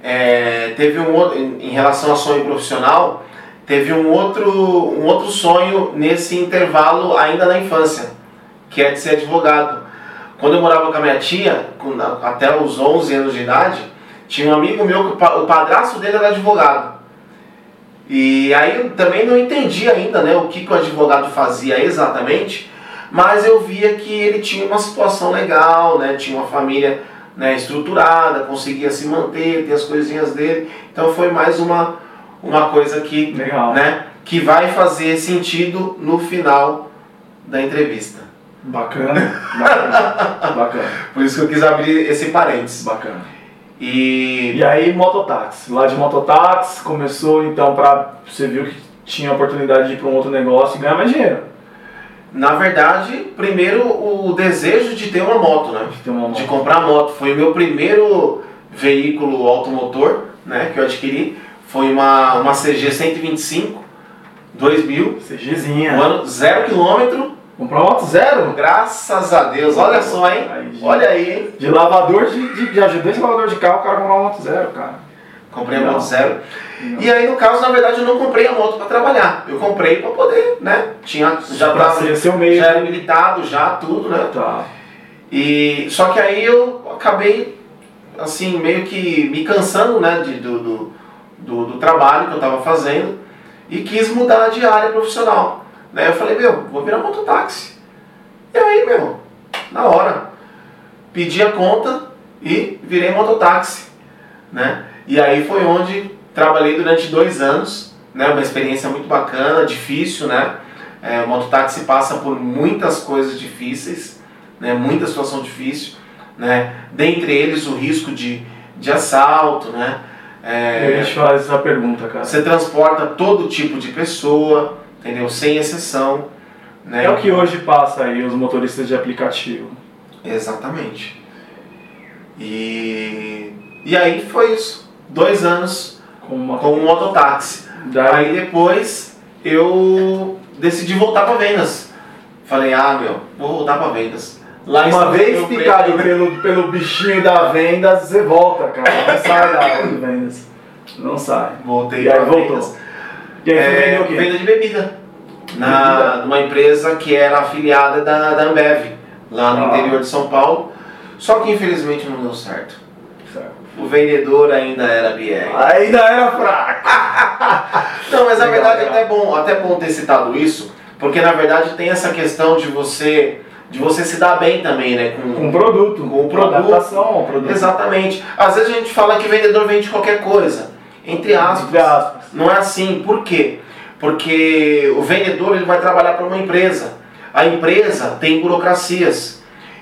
é, teve um outro, em relação a sonho profissional, teve um outro, um outro sonho nesse intervalo ainda na infância, que é de ser advogado. Quando eu morava com a minha tia, com- até os 11 anos de idade, tinha um amigo meu que o padrasto dele era advogado. E aí eu também não entendi ainda né, o que, que o advogado fazia exatamente, mas eu via que ele tinha uma situação legal, né, tinha uma família né, estruturada, conseguia se manter, ter as coisinhas dele. Então foi mais uma, uma coisa que, Legal. né, que vai fazer sentido no final da entrevista. Bacana, bacana, <laughs> bacana, Por isso que eu quis abrir esse parênteses. bacana. E E aí, mototáxi. Lá de mototáxi, começou então pra. Você viu que tinha a oportunidade de ir pra um outro negócio e ganhar mais dinheiro. Na verdade, primeiro o desejo de ter uma moto, né? De ter uma de moto. comprar moto. Foi o meu primeiro veículo automotor né, que eu adquiri. Foi uma, uma CG 125 2000, CGzinha. um ano, zero quilômetro. Comprou moto zero? Graças a Deus, olha só, hein? Aí. Olha aí, hein? De lavador de, de, de ajudante de lavador de carro, o cara comprou uma moto zero, cara. Comprei a moto zero. Não. E aí, no caso, na verdade, eu não comprei a moto para trabalhar. Eu comprei para poder, né? Tinha, já pra tava, seu meio. já era militado, já tudo, né? Tá. E só que aí eu acabei assim meio que me cansando né de, do, do, do, do trabalho que eu estava fazendo e quis mudar de área profissional. Né? Eu falei, meu, vou virar mototáxi. E aí, meu, na hora, pedi a conta e virei mototáxi. Né? E aí foi onde trabalhei durante dois anos, né? uma experiência muito bacana, difícil, né? É, o mototáxi passa por muitas coisas difíceis, né? muita situação difícil, né? dentre eles o risco de, de assalto, né? É, Eu te fazer essa pergunta, cara. você transporta todo tipo de pessoa, entendeu? Sem exceção. Né? É o que hoje passa aí, os motoristas de aplicativo. Exatamente. E, e aí foi isso. Dois anos Com uma. com um mototáxi. Daí, Aí depois eu decidi voltar para vendas. Falei, ah meu, vou voltar para vendas. Lá Uma vez picado pelo, pelo bichinho da vendas, você volta, cara. Não <laughs> sai da aula de vendas. Não sai. Voltei E aí voltou. vendas. E aí, É, vendeu o quê? venda de bebida. Na, numa empresa que era afiliada da, da Ambev, lá no Ah. interior de São Paulo. Só que infelizmente não deu certo. O vendedor ainda era BR. Ainda era fraco. <laughs> Não, mas na Legal, verdade legal. até bom, até bom ter citado isso, porque na verdade tem essa questão de você de você se dar bem também, né? Com, Com o produto. Com o produto. Adaptação ao produto. Exatamente. Às vezes a gente fala que vendedor vende qualquer coisa, entre aspas. Entre aspas. Não é assim. Por quê? Porque o vendedor ele vai trabalhar para uma empresa. A empresa tem burocracias.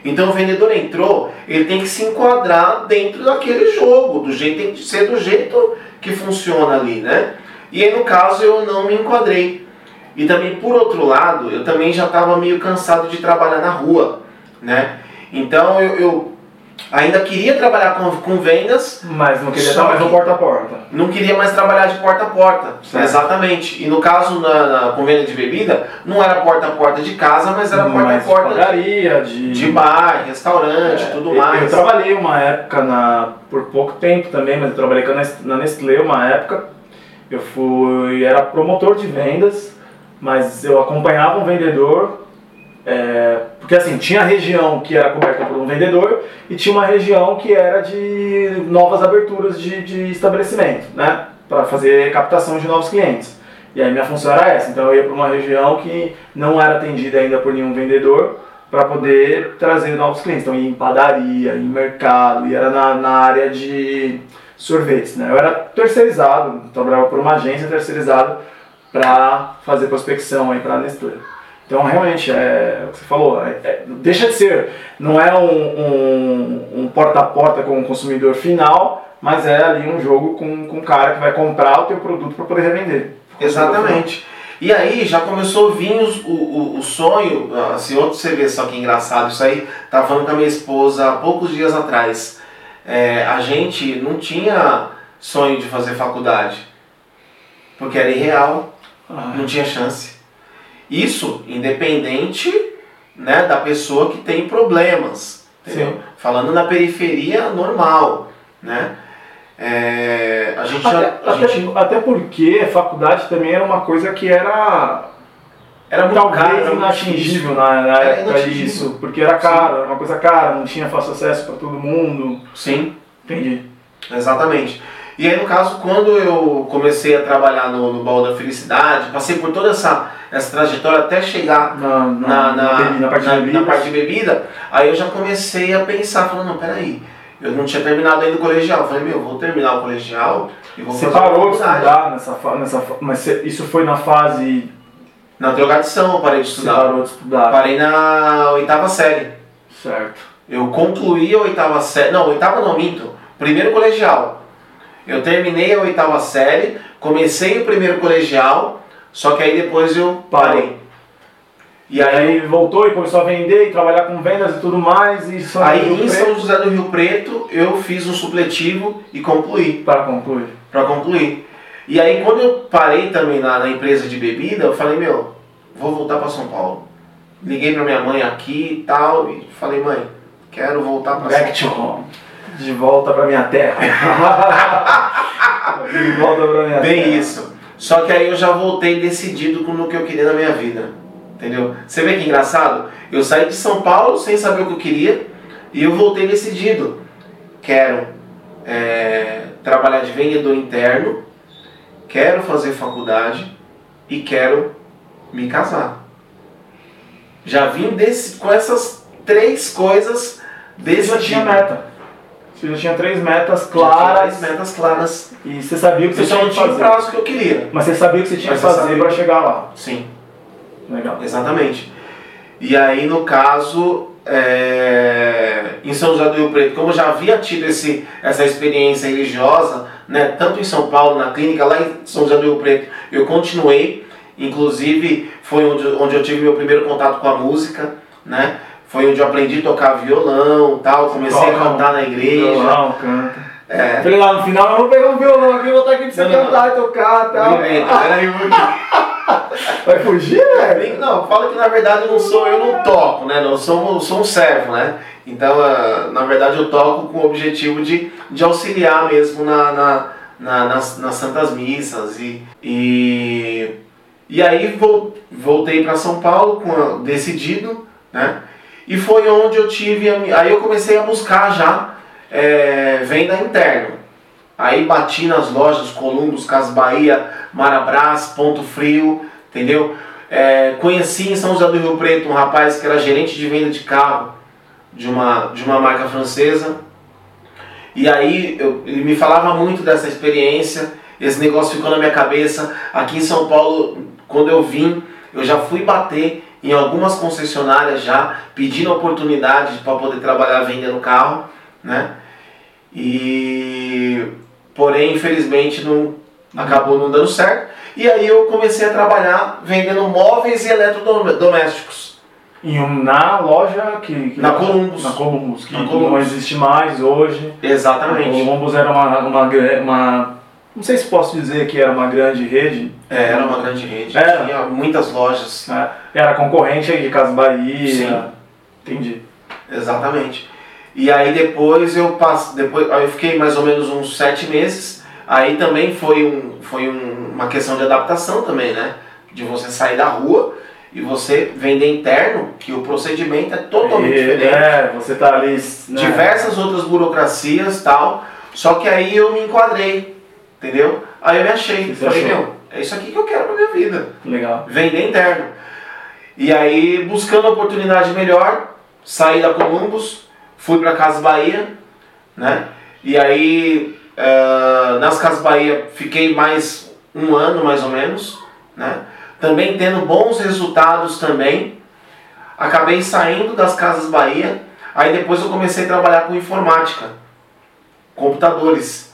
Então o vendedor entrou, ele tem que se enquadrar dentro daquele jogo, do jeito tem que ser do jeito que funciona ali, né? E aí no caso eu não me enquadrei. E também por outro lado, eu também já estava meio cansado de trabalhar na rua, né? Então eu, eu ainda queria trabalhar com, com vendas, Mas não queria no que- porta a porta. não queria mais trabalhar de porta a porta. Certo. Exatamente. E no caso, na, na com venda de bebida, não era porta a porta de casa, mas era porta a Mais de porta padaria, de... de bar, restaurante, É, tudo eu- mais. Eu trabalhei uma época, na, por pouco tempo também, mas eu trabalhei na Nestlé uma época. Eu fui, era promotor de vendas, mas eu acompanhava um vendedor, é, porque assim, tinha a região que era coberta por um vendedor e tinha uma região que era de novas aberturas de, de estabelecimento, né? Para fazer captação de novos clientes. E aí minha função era essa, então eu ia para uma região que não era atendida ainda por nenhum vendedor, para poder trazer novos clientes. Então ia em padaria, em mercado, e era na, na área de sorvetes. Né? Eu era terceirizado, trabalhava por uma agência terceirizada para fazer prospecção aí para a Nestlé. Então realmente é o que você falou, é- é- deixa de ser, não é um, um, um porta a porta com o consumidor final, mas é ali um jogo com, com o cara que vai comprar o teu produto para poder revender. Exatamente. E aí já começou a vir os- o, o, o sonho, assim, outro você vê só que engraçado, isso aí, tava falando com a minha esposa há poucos dias atrás. É, a gente não tinha sonho de fazer faculdade, porque era irreal, Ah, não tinha chance. Isso independente né, da pessoa que tem problemas. Entendeu? Sim. Falando na periferia normal. Né? É, a gente já. Até, a até- gente até porque faculdade também era uma coisa que era era muito talvez caro, era inatingível na, na Era época inatingível. isso, porque era caro, era uma coisa cara, não tinha fácil acesso para todo mundo. Sim, Entendi. exatamente. E aí, no caso, quando eu comecei a trabalhar no, no Baú da Felicidade, passei por toda essa, essa trajetória até chegar Na, na, na, na parte na- de bebida. na parte de bebida, aí eu já comecei a pensar, falando, não, peraí, eu não tinha terminado ainda o colegial. Eu falei, meu, vou terminar o colegial e vou Você parou de estudar nessa, nessa mas isso foi na fase Na drogadição eu parei de que você estudar. parou de estudar, Parei na oitava série. certo? Eu concluí a oitava série. Não, oitava não, minto. Primeiro colegial. Eu terminei a oitava série, comecei o primeiro colegial, só que aí depois eu parei. E aí, aí voltou e começou a vender e trabalhar com vendas e tudo mais e só aí em São José do Rio Preto eu fiz um supletivo e concluí. para concluir. Pra concluir. E aí quando eu parei também na, na empresa de bebida, eu falei, meu, vou voltar para São Paulo. Liguei pra minha mãe aqui e tal, e falei, mãe, quero voltar para Back São to Paulo. De volta pra minha terra. <laughs> De volta pra minha terra. Bem isso. Só que aí eu já voltei decidido com o que eu queria na minha vida. Entendeu? Você vê que engraçado? Eu saí de São Paulo sem saber o que eu queria e eu voltei decidido. Quero é, trabalhar de vendedor interno, quero fazer faculdade e quero me casar. Já vim desse, com essas três coisas Você já tinha decidido. meta. Você já tinha três metas claras três metas claras. e você sabia o que Eu você tinha que tinha o fazer. prazo que eu queria. Mas você sabia o que você tinha Mas que fazer pra chegar lá. Sim. Legal. Exatamente. E aí, no caso, é, em São José do Rio Preto, como eu já havia tido esse, essa experiência religiosa, né, tanto em São Paulo, na clínica, lá em São José do Rio Preto, eu continuei. Inclusive, foi onde, onde eu tive meu primeiro contato com a música, né? Foi onde eu aprendi a tocar violão tal, comecei a Toca cantar na igreja. Violão, canta. É. Falei lá no final, eu vou pegar um violão aqui, vou estar aqui pra você Não, não, cantar e tocar e tal. Peraí. <laughs> Vai fugir, velho? Não, fala que na verdade eu não sou, eu não toco, né? Eu sou, eu sou um servo, né? Então, uh, na verdade, eu toco com o objetivo de, de auxiliar mesmo na, na, na nas, nas santas missas. E, e, e aí voltei para São Paulo com, decidido, né? E foi onde eu tive. A, aí eu comecei a buscar já é, venda interna. Aí bati nas lojas Columbus, Cas Bahia, Marabras, Ponto Frio, entendeu? É, conheci em São José do Rio Preto um rapaz que era gerente de venda de carro de uma, de uma marca francesa. E aí eu, ele me falava muito dessa experiência, esse negócio ficou na minha cabeça. Aqui em São Paulo, quando eu vim, eu já fui bater em algumas concessionárias já, pedindo oportunidade para poder trabalhar vendendo carro, né? E porém, infelizmente, não acabou não dando certo. E aí eu comecei a trabalhar vendendo móveis e eletrodomésticos. Em um, na loja que, que na Columbus. Na Columbus, que, na Columbus. não existe mais hoje. Exatamente. A Columbus era uma, uma, uma, Não sei se posso dizer que era uma grande rede. É, era uma grande rede. Era. Tinha muitas lojas. É, era concorrente de Casa Bahia. Sim. Entendi. Exatamente. E aí depois eu passo, depois eu fiquei mais ou menos uns sete meses. Aí também foi, um, foi um, uma questão de adaptação também, né? De você sair da rua e você vender interno, que o procedimento é totalmente e, diferente. É, você tá ali. Né? Diversas outras burocracias tal. Só que aí eu me enquadrei, entendeu? Aí eu me achei. Você falei, achou? meu, é isso aqui que eu quero pra minha vida. Legal. Vender interno. E aí, buscando oportunidade melhor, saí da Columbus, fui para Casas Bahia, né? E aí uh, nas Casas Bahia fiquei mais um ano mais ou menos, né? Também tendo bons resultados também. Acabei saindo das Casas Bahia, aí depois eu comecei a trabalhar com informática, computadores,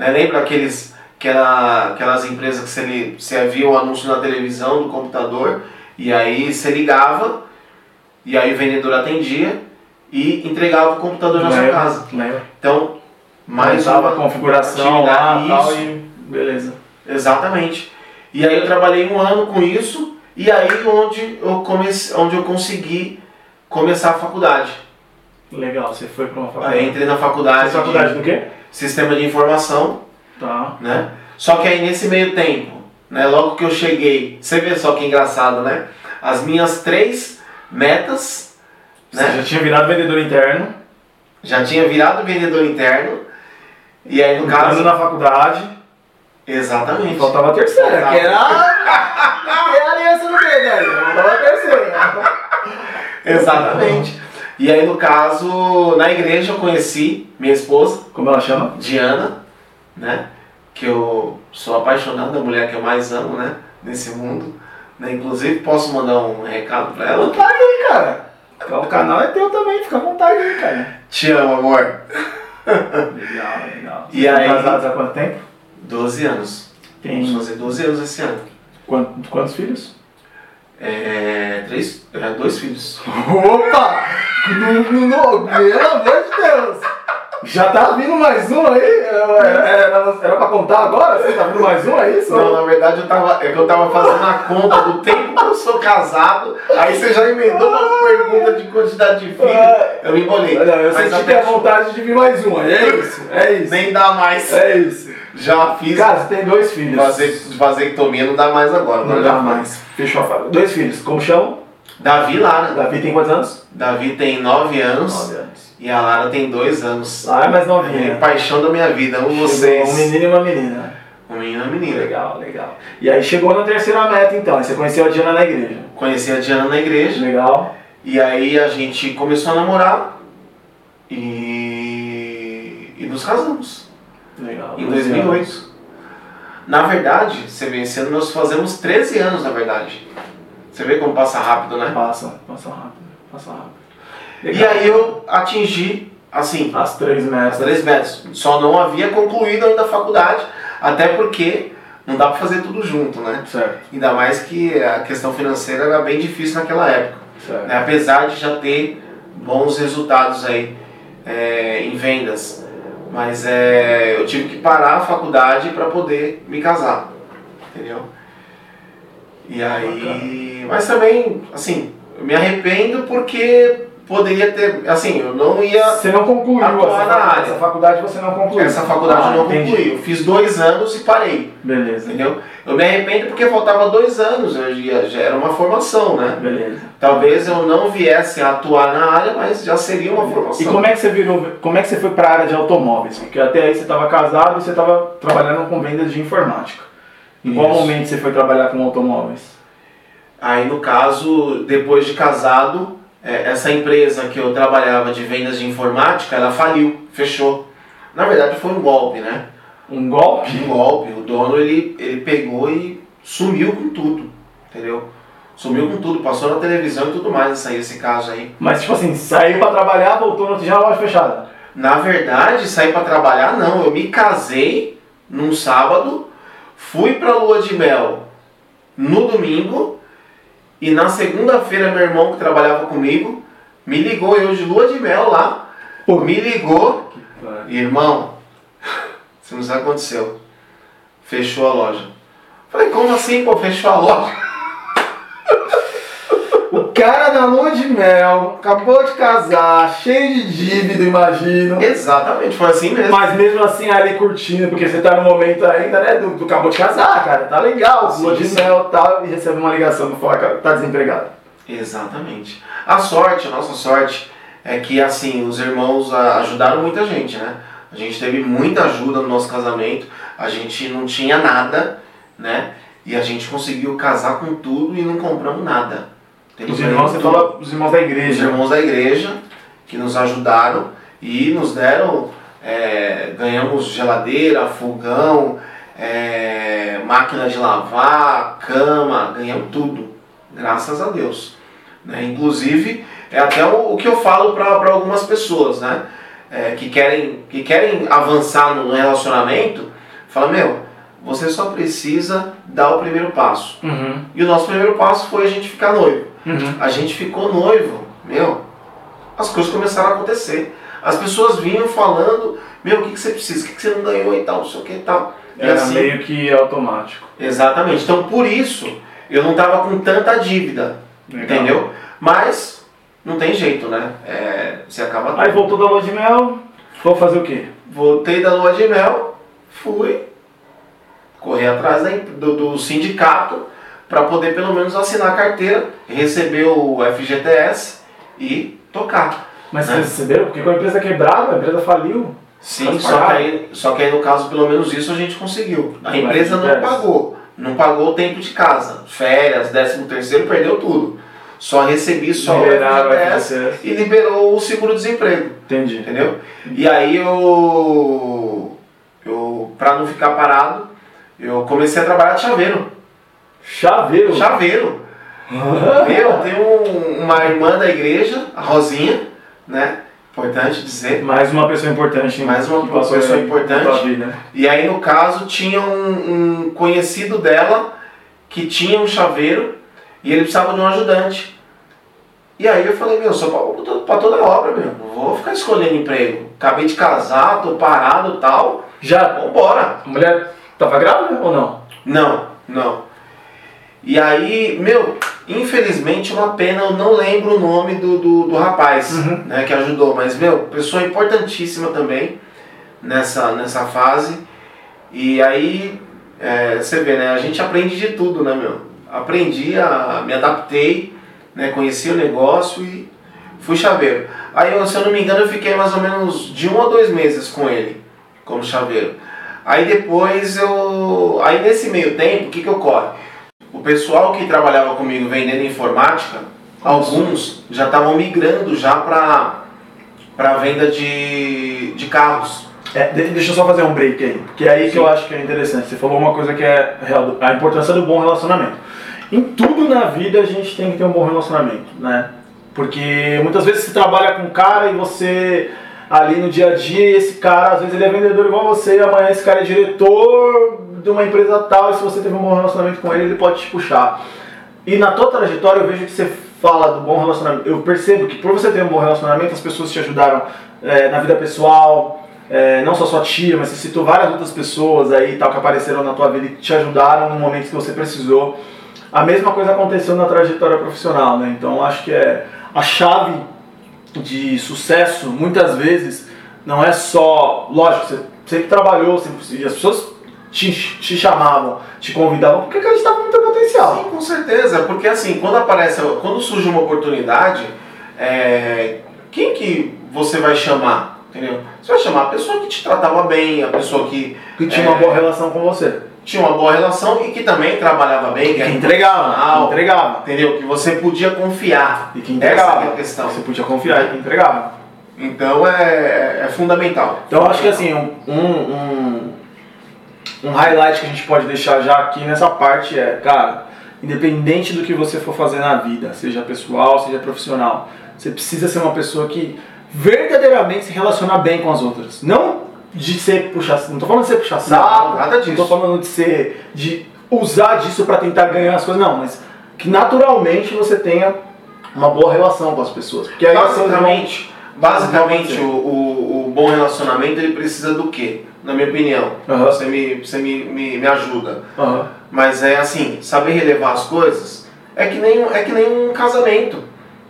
né? Lembra aqueles aquela, aquelas empresas que você, você via o anúncio na televisão do computador e aí você ligava e aí o vendedor atendia e entregava o computador na sua casa. Lembra. Então, mais uma configuração lá tal, e beleza. Exatamente. E aí eu trabalhei um ano com isso e aí onde eu comecei, onde eu consegui começar a faculdade. Legal, você foi para uma faculdade. Aí entrei na faculdade. Faculdade do quê? Sistema de informação. Tá. Né? Só que aí nesse meio tempo, né, logo que eu cheguei, você vê só que engraçado, né? As minhas três metas né? Você já tinha virado vendedor interno. Já tinha virado vendedor interno. E aí, no Entrando caso. na faculdade. Exatamente. Faltava a terceira, Faltava. que era. <laughs> que era a aliança no meio, né? Faltava a terceira. <laughs> Exatamente. E aí, no caso, na igreja eu conheci minha esposa. Como ela chama? Diana, né? Que eu sou apaixonado, a mulher que eu mais amo, né? Nesse mundo. Né? Inclusive, posso mandar um recado pra ela? Tá aí, cara. O canal é teu também, fica à vontade aí, cara. Te amo, amor. Legal, legal. e aí, casados há quanto tempo? 12 anos. Tem... Vamos fazer 12 anos esse ano. Quantos, quantos filhos? É. Três. É, dois filhos. Opa! No, no, pelo amor de Deus! Já tá vindo mais um aí? Era, era, era pra contar agora? Você tá vindo mais um, é isso? Não, na verdade eu tava, é que eu tava fazendo a conta do tempo que eu sou casado, aí você já emendou uma pergunta de quantidade de filhos, é. eu me embolei. Não, eu Mas senti a vontade de vir mais um, é isso? É isso. Nem dá mais. É isso. Já fiz. Cara, você tem dois filhos. Fazer, vasectomia não dá mais agora. Não, não dá mais. Fechou a fala. Dois filhos, como chama? Davi Lara. Davi tem quantos anos? Davi tem nove anos. Nove anos. E a Lara tem dois anos. Ah, é mais novinha. É paixão da minha vida, amo vocês. Um menino e uma menina. Um menino e uma menina. Legal, legal. E aí chegou na terceira meta então, aí você conheceu a Diana na igreja. Conheci a Diana na igreja. Legal. E aí a gente começou a namorar e, e nos casamos. Legal. Em 2008. Anos. Na verdade, você ano nós fazemos 13 anos, na verdade. Você vê como passa rápido, né? Passa, passa rápido, passa rápido. Legal. E aí eu atingi, assim... As três metas. As três metas. Só não havia concluído ainda a faculdade, até porque não dá para fazer tudo junto, né? Certo. Ainda mais que a questão financeira era bem difícil naquela época. Certo. Né? Apesar de já ter bons resultados aí é, em vendas. Mas é, eu tive que parar a faculdade para poder me casar. Entendeu? E aí. Mas também, assim, eu me arrependo porque poderia ter. Assim, eu não ia. Você não concluiu atuar essa, na área. essa faculdade, você não concluiu. Essa faculdade Ah, eu não entendi. concluí. Eu fiz dois anos e parei. Beleza. Entendeu? Eu me arrependo porque faltava dois anos, eu já, já era uma formação, né? Beleza. Talvez eu não viesse a atuar na área, mas já seria uma formação. E como é que você virou, como é que você foi para a área de automóveis? Porque até aí você estava casado e você estava trabalhando com vendas de informática. Em qual Isso. momento você foi trabalhar com automóveis? Aí no caso, depois de casado, é, essa empresa que eu trabalhava de vendas de informática, ela faliu, fechou. Na verdade foi um golpe, né? Um golpe? Um golpe. O dono ele, ele pegou e sumiu com tudo, entendeu? Sumiu com tudo, passou na televisão e tudo mais, esse, aí, esse caso aí. Mas tipo assim, saiu para trabalhar, voltou no outro dia loja fechada. Na verdade, sair para trabalhar não, eu me casei num sábado, fui pra lua de mel no domingo e na segunda-feira meu irmão que trabalhava comigo me ligou, eu de lua de mel lá, Pô. me ligou, irmão, você não sabe o que aconteceu, fechou a loja. Falei, como assim, pô, fechou a loja? Cara da lua de mel, acabou de casar, cheio de dívida, imagino. Exatamente, foi assim mesmo. Mas mesmo assim ali curtindo, porque você tá no momento ainda, né, do, do acabou de casar, cara, tá legal, Sim, lua de sim. mel e tal, e recebe uma ligação falar que tá desempregado. Exatamente. A sorte, a nossa sorte, é que assim, os irmãos ajudaram muita gente, né? A gente teve muita ajuda no nosso casamento, a gente não tinha nada, né? E a gente conseguiu casar com tudo e não compramos nada. Temos Os irmãos, você fala os irmãos da Os igreja. irmãos da igreja que nos ajudaram e nos deram, é, ganhamos geladeira, fogão, é, máquina de lavar, cama, ganhamos tudo, graças a Deus. né? Inclusive, é até o, o que eu falo para algumas pessoas, né? É, que, querem, que querem avançar no relacionamento, fala, meu, você só precisa dar o primeiro passo. Uhum, E o nosso primeiro passo foi a gente ficar noivo. Uhum. A gente ficou noivo, meu, as coisas começaram a acontecer. As pessoas vinham falando, meu, o que, que você precisa, o que, que você não ganhou e tal, não sei o que e tal. E Era assim, meio que automático. exatamente. Então por isso eu não tava com tanta dívida, Legal. entendeu? Mas não tem jeito, né? É, você acaba. Aí voltou da lua de mel, vou fazer o quê? Voltei da lua de mel, fui correr atrás do, do sindicato para poder pelo menos assinar a carteira, receber o FGTS e tocar. Mas Né? vocês receberam? Porque com a empresa quebrada, a empresa faliu. Sim, Pode só que, aí, só que aí no caso pelo menos isso a gente conseguiu. A empresa não pagou, não pagou o tempo de casa, férias, décimo terceiro, perdeu tudo. Só recebi só Liberaram o FGTS. e liberou o seguro-desemprego. Entendi. Entendeu? E aí eu, eu para não ficar parado, eu comecei a trabalhar de chaveiro. Chaveiro. Chaveiro. Eu tenho um- uma irmã da igreja, a Rosinha, né? Importante dizer. Mais uma pessoa importante. hein, Mais uma pessoa aí importante. vida. E aí no caso tinha um, um conhecido dela que tinha um chaveiro e ele precisava de um ajudante. E aí eu falei, meu, sou pra, toda- pra toda obra, meu. Não vou ficar escolhendo emprego. Acabei de casar, tô parado e tal. Já, Vambora. a mulher tava grávida ou não? Não, não. E aí, meu, infelizmente, uma pena, eu não lembro o nome do, do, do rapaz Uhum. né, que ajudou, mas, meu, pessoa importantíssima também nessa, nessa fase. E aí, é, você vê, né, a gente aprende de tudo, né, meu? Aprendi, a, me adaptei, né, conheci o negócio e fui chaveiro. Aí, eu, se eu não me engano, eu fiquei mais ou menos de um a dois meses com ele, como chaveiro. Aí depois eu. Aí nesse meio tempo, o que, que ocorre? O pessoal que trabalhava comigo vendendo informática, alguns já estavam migrando já para para venda de, de carros. É, de- deixa eu só fazer um break aí, porque é aí que Sim. eu acho que é interessante. Você falou uma coisa que é real, a importância do bom relacionamento. Em tudo na vida a gente tem que ter um bom relacionamento, né? Porque muitas vezes você trabalha com um cara e você ali no dia a dia, e esse cara, às vezes ele é vendedor igual você, e amanhã esse cara é diretor de uma empresa tal, e se você teve um bom relacionamento com ele, ele pode te puxar. E na tua trajetória eu vejo que você fala do bom relacionamento. Eu percebo que por você ter um bom relacionamento, as pessoas te ajudaram é, na vida pessoal, é, não só sua tia, mas você citou várias outras pessoas aí tal que apareceram na tua vida e te ajudaram no momento que você precisou. a mesma coisa aconteceu na trajetória profissional, né? Então acho que é a chave de sucesso, muitas vezes, não é só, lógico, você sempre trabalhou, sempre, e as pessoas te, te chamavam, te convidavam, porque acreditavam no muito potencial. Sim, com certeza, porque assim, quando aparece, quando surge uma oportunidade, é, quem que você vai chamar? Entendeu? Você vai chamar a pessoa que te tratava bem, a pessoa que. Que tinha é, uma boa relação com você. Tinha uma boa relação e que também trabalhava bem, que, que entregava, entregava. Entendeu? Que você podia confiar. E que entregava. Essa é a questão. Você podia confiar e que entregava. Então é, é fundamental. Então acho que assim, um, um, um highlight que a gente pode deixar já aqui nessa parte é, cara, independente do que você for fazer na vida, seja pessoal, seja profissional, você precisa ser uma pessoa que verdadeiramente se relaciona bem com as outras. Não de ser puxar, não tô falando de ser puxar saco, nada disso. Não tô falando de ser de usar disso para tentar ganhar as coisas, não, mas que naturalmente você tenha uma boa relação com as pessoas. Porque aí basicamente, basicamente o, o, o, bom relacionamento ele precisa do quê? Na minha opinião. Uhum. Você, me, você me, me, me ajuda. Uhum. Mas é assim, saber relevar as coisas é que nem, é que nem um casamento.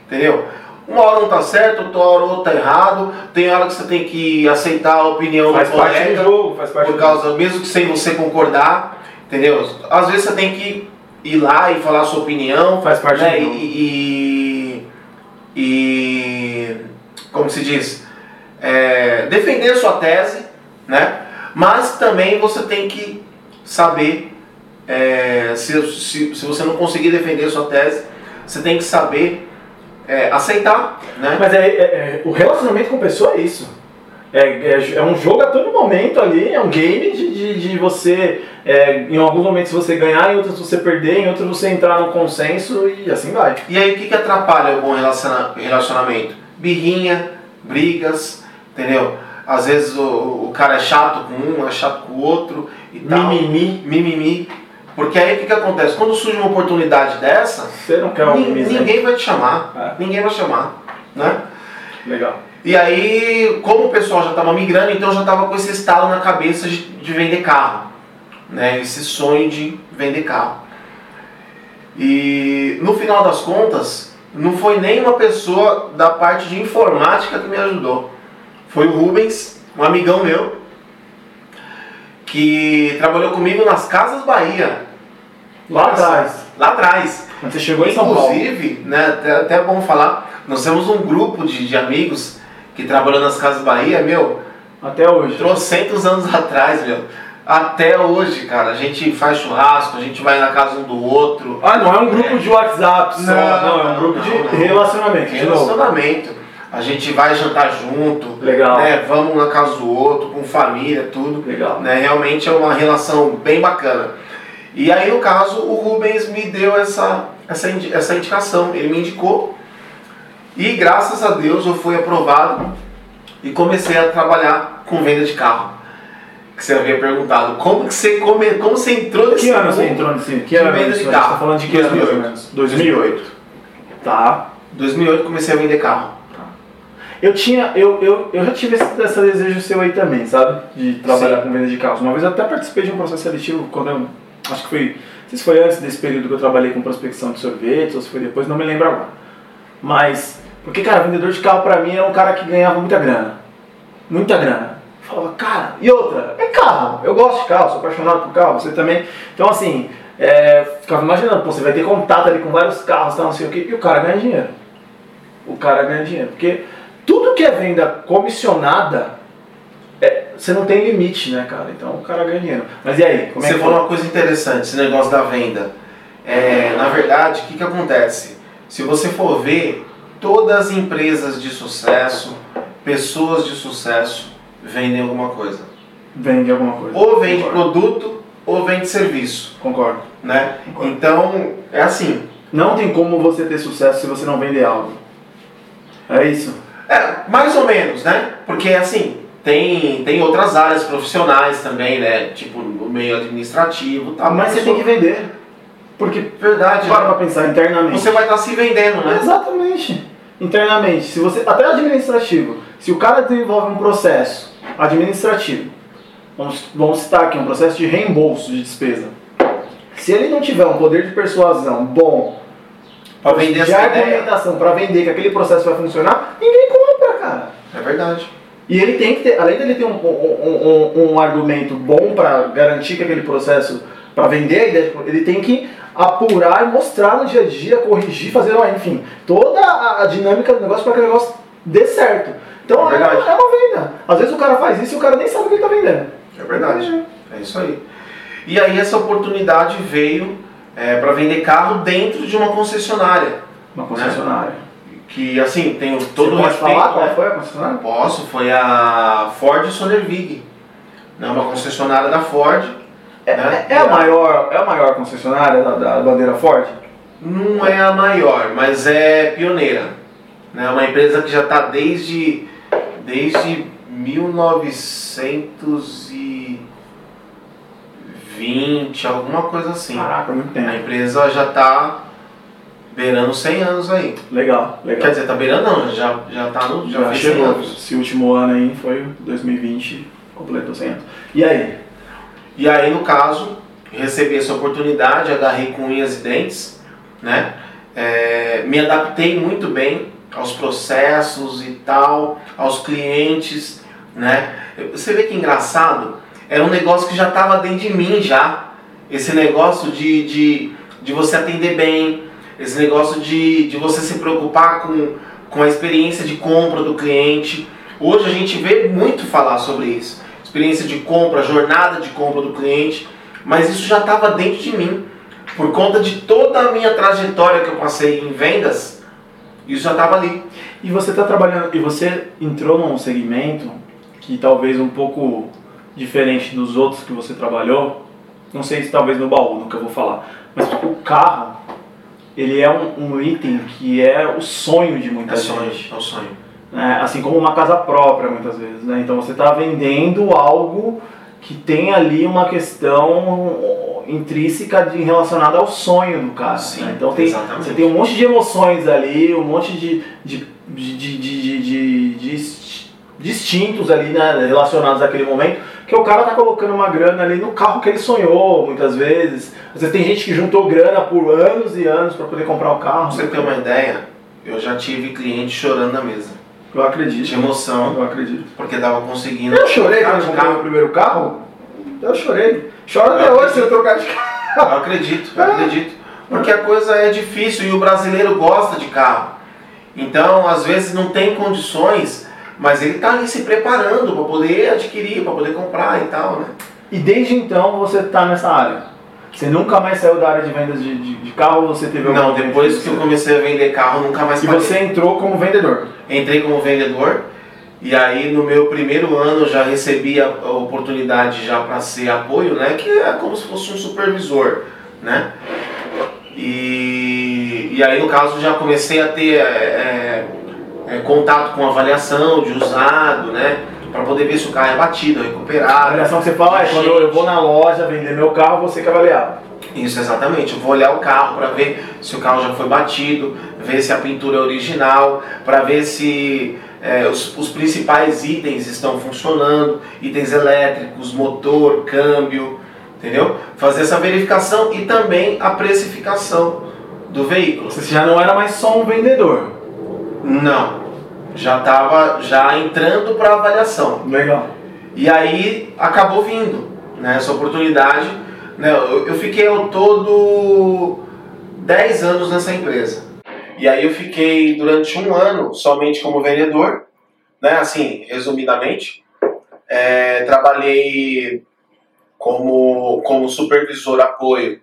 Entendeu? Uma hora um tá certo, outra hora outro tá errado. Tem hora que você tem que aceitar a opinião faz do colega. Faz parte do jogo, faz parte Por causa, jogo. mesmo que sem você concordar, entendeu? Às vezes você tem que ir lá e falar a sua opinião. Faz parte né? do jogo. E, e, e, como se diz? É, defender a sua tese, né? Mas também você tem que saber é, se, se, se você não conseguir defender a sua tese, você tem que saber é, aceitar, né? Mas é, é, é, o relacionamento com pessoa é isso. É, é, é, um jogo a todo momento ali, é um game de, de, de você, é, em alguns momentos você ganhar, em outros você perder, em outros você entrar no consenso e assim vai. E aí o que, que atrapalha o bom relacionamento? Birrinha, brigas, entendeu? Às vezes o, o cara é chato com um, é chato com o outro e tal. Mimimi. Mimimi. Porque aí o que, que acontece? Quando surge uma oportunidade dessa, Você não quer ninguém vai te chamar. É. Ninguém vai chamar. Né? Legal. E aí, como o pessoal já estava migrando, então já estava com esse estalo na cabeça de, de vender carro. Né? Esse sonho de vender carro. E no final das contas, não foi nem uma pessoa da parte de informática que me ajudou. Foi o Rubens, um amigão meu, que trabalhou comigo nas Casas Bahia. Lá atrás. Lá atrás. Você chegou em São Paulo. Inclusive, né, até, até é bom falar, nós temos um grupo de, de amigos que trabalhou nas Casas Bahia, meu. Até hoje. Trocentos anos atrás, meu. Até hoje, cara, a gente faz churrasco, a gente vai na casa um do outro. Ah, não é um grupo é. de WhatsApp só, não, não, é um grupo não, de não. relacionamento. Relacionamento a gente vai jantar junto, Legal. Né? Vamos na casa do outro, com família, tudo. Legal. Né? Realmente é uma relação bem bacana. E aí, no caso, o Rubens me deu essa, essa, essa indicação, ele me indicou. E graças a Deus eu fui aprovado e comecei a trabalhar com venda de carro. Que você havia perguntado, como que você, come, como você entrou nesse Que ano você entrou nesse que ano venda de carro? Você tá falando de que 2008. 2008. Tá. 2008 comecei a vender carro. Eu tinha, eu, eu, eu já tive esse, esse desejo seu aí também, sabe? De trabalhar Sim. com venda de carros. Uma vez eu até participei de um processo seletivo quando eu, acho que foi, não sei se foi antes desse período que eu trabalhei com prospecção de sorvete ou se foi depois, não me lembro agora. Mas, porque cara, vendedor de carro pra mim era um cara que ganhava muita grana. Muita grana. Eu falava, cara, e outra, é carro. Eu gosto de carro, sou apaixonado por carro, você também. Então assim, é, ficava imaginando, pô, você vai ter contato ali com vários carros, tal, não sei o que, e o cara ganha dinheiro. O cara ganha dinheiro. Porque tudo que é venda comissionada, é, você não tem limite, né, cara? Então o cara ganha dinheiro. Mas e aí? É você é falou uma coisa interessante, esse negócio da venda. É, na verdade, o que, que acontece? Se você for ver, todas as empresas de sucesso, pessoas de sucesso, vendem alguma coisa. Vende alguma coisa. Ou vende Concordo. produto ou vende serviço. Concordo. Né? Concordo. Então, é assim. Não tem como você ter sucesso se você não vender algo. É isso. É, mais ou menos, né? Porque assim, tem, tem outras áreas profissionais também, né? Tipo no meio administrativo tal. Mas você tem que vender. Porque, verdade, para né? pra pensar internamente. Você vai estar tá se vendendo, né? Exatamente. Internamente. Se você, até administrativo, se o cara desenvolve um processo administrativo, vamos, vamos citar aqui, um processo de reembolso de despesa. Se ele não tiver um poder de persuasão bom, Pra vender de argumentação para vender que aquele processo vai funcionar, ninguém cara. É verdade. E ele tem que ter, além dele ter um, um, um, um argumento bom para garantir que aquele processo, para vender a ideia, ele tem que apurar e mostrar no dia a dia, corrigir, fazer, ó, enfim, toda a, a dinâmica do negócio para que o negócio dê certo. Então É é, verdade. é uma venda. Às vezes o cara faz isso e o cara nem sabe o que ele está vendendo. É verdade. É isso aí. E aí essa oportunidade veio para vender carro dentro de uma concessionária. Uma concessionária. Que assim, tenho todo Você o respeito. falar qual né? foi a concessionária? Posso, foi a Ford Sonervig. Né? Uma concessionária da Ford. É, né? é, é a maior, é a maior concessionária da, da bandeira Ford? Não é a maior, mas é pioneira. É né? uma empresa que já está desde, desde 1920, alguma coisa assim. Caraca, muito A tempo. empresa já está beirando 100 anos aí. Legal, legal. Quer dizer, tá beirando não, já, já tá no. Já, Já fez 100 chegou. Esse último ano aí foi 2020, completou 100 anos. E aí? E aí, no caso, recebi essa oportunidade, agarrei com unhas e dentes, né? É, me adaptei muito bem aos processos e tal, aos clientes, né? Você vê que engraçado, era um negócio que já estava dentro de mim já. Esse negócio de, de, de você atender bem, esse negócio de, de você se preocupar com, com a experiência de compra do cliente. Hoje a gente vê muito falar sobre isso. Experiência de compra, jornada de compra do cliente. Mas isso já estava dentro de mim. Por conta de toda a minha trajetória que eu passei em vendas, isso já estava ali. E você está trabalhando, e você entrou num segmento que talvez um pouco diferente dos outros que você trabalhou, não sei se talvez no baú, nunca vou falar, mas tipo, o carro, ele é um, um item que é o sonho de muita É gente. sonho, é o sonho. né? assim como uma casa própria muitas vezes. Né? Então você está vendendo algo que tem ali uma questão intrínseca de, relacionada ao sonho do cara. Sim, né? Então tem, exatamente. você tem um monte de emoções ali, um monte de, de, de, de, de, de, de distintos ali né, relacionados àquele momento, que o cara tá colocando uma grana ali no carro que ele sonhou muitas vezes. Às vezes tem gente que juntou grana por anos e anos para poder comprar o carro. Pra você ter uma ideia, eu já tive cliente chorando na mesa. Eu acredito. De emoção, Eu acredito. porque tava conseguindo. Eu chorei quando eu comprei o primeiro carro. Eu chorei. Choro até hoje se eu trocar de carro. Eu acredito, eu acredito. Porque a coisa é difícil e o brasileiro gosta de carro. Então, às vezes não tem condições, mas ele tá ali se preparando para poder adquirir, para poder comprar e tal, né? E desde então você tá nessa área. Você nunca mais saiu da área de vendas de, de, de carro, você teve Não, depois que eu comecei a vender carro, nunca mais E parei. você entrou como vendedor. Entrei como vendedor e aí no meu primeiro ano eu já recebi a, a oportunidade já para ser apoio, né? Que é como se fosse um supervisor, né? E, e aí no caso já comecei a ter é, é, é, contato com avaliação de usado, né? Para poder ver se o carro é batido, A recuperado. avaliação que você fala é quando eu vou na loja vender meu carro, você que avaliar. Isso, exatamente. Eu vou olhar o carro para ver se o carro já foi batido, ver se a pintura é original, para ver se é, os, os principais itens estão funcionando, itens elétricos, motor, câmbio, entendeu? Fazer essa verificação e também a precificação do veículo. Você já não era mais só um vendedor. Não, já estava já entrando para avaliação. Legal. E aí acabou vindo né, essa oportunidade. Né, eu, eu fiquei ao todo 10 anos nessa empresa. E aí eu fiquei durante um ano somente como vendedor, né, assim, resumidamente. É, trabalhei como, como supervisor apoio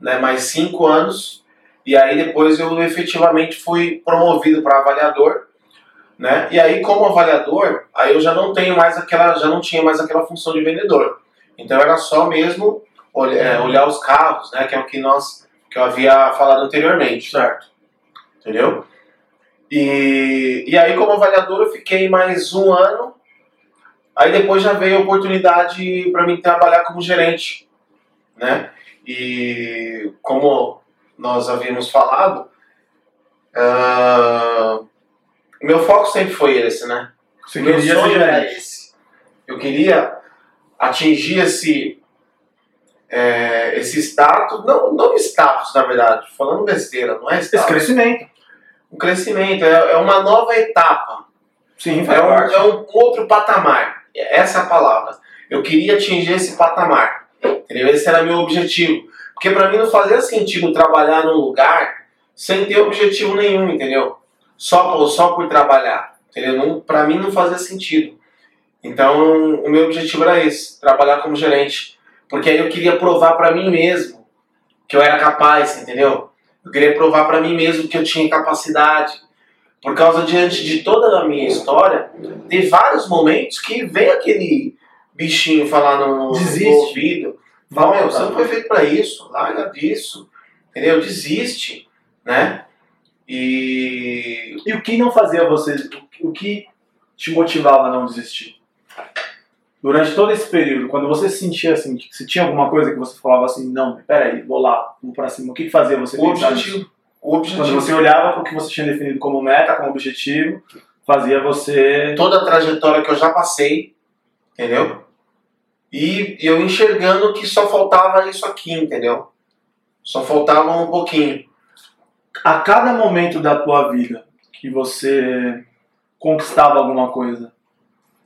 né, mais cinco anos. E aí depois eu efetivamente fui promovido para avaliador né? E aí, como avaliador, aí eu já não tenho mais aquela, já não tinha mais aquela função de vendedor. Então era só mesmo olhar, é, olhar os carros, né? Que é o que nós, que eu havia falado anteriormente, certo? Entendeu? E, e aí, como avaliador, eu fiquei mais um ano. Aí depois já veio a oportunidade para mim trabalhar como gerente, né? E como nós havíamos falado, o meu foco sempre foi esse, né? Você O meu queria sonho era esse. Eu queria atingir esse, é, esse status, não, não status na verdade, falando besteira, não é Esse status. crescimento. Um crescimento, é, é uma nova etapa, Sim, é um, é um outro patamar. Essa é a palavra. Eu queria atingir esse patamar, entendeu? Esse era meu objetivo. Porque pra mim não fazia sentido trabalhar num lugar sem ter objetivo nenhum, entendeu? Só por, só por trabalhar, entendeu? Pra mim não fazia sentido. Então, o meu objetivo era esse, trabalhar como gerente. Porque aí eu queria provar pra mim mesmo que eu era capaz, entendeu? Eu queria provar pra mim mesmo que eu tinha capacidade. Por causa diante de toda a minha história, tem vários momentos que vem aquele bichinho falar no, no ouvido. Fala, meu, você não foi feito pra isso, larga disso. Entendeu? Desiste, né? E E o que não fazia você, o que te motivava a não desistir? Durante todo esse período, quando você se sentia assim, que se tinha alguma coisa que você falava assim, não, peraí, vou lá, vou pra cima, o que fazia você o pensar nisso? objetivo. O objetivo. Quando você olhava para o que você tinha definido como meta, como objetivo, fazia você. toda a trajetória que eu já passei, entendeu? E eu enxergando que só faltava isso aqui, entendeu? Só faltava um pouquinho. A cada momento da tua vida que você conquistava alguma coisa,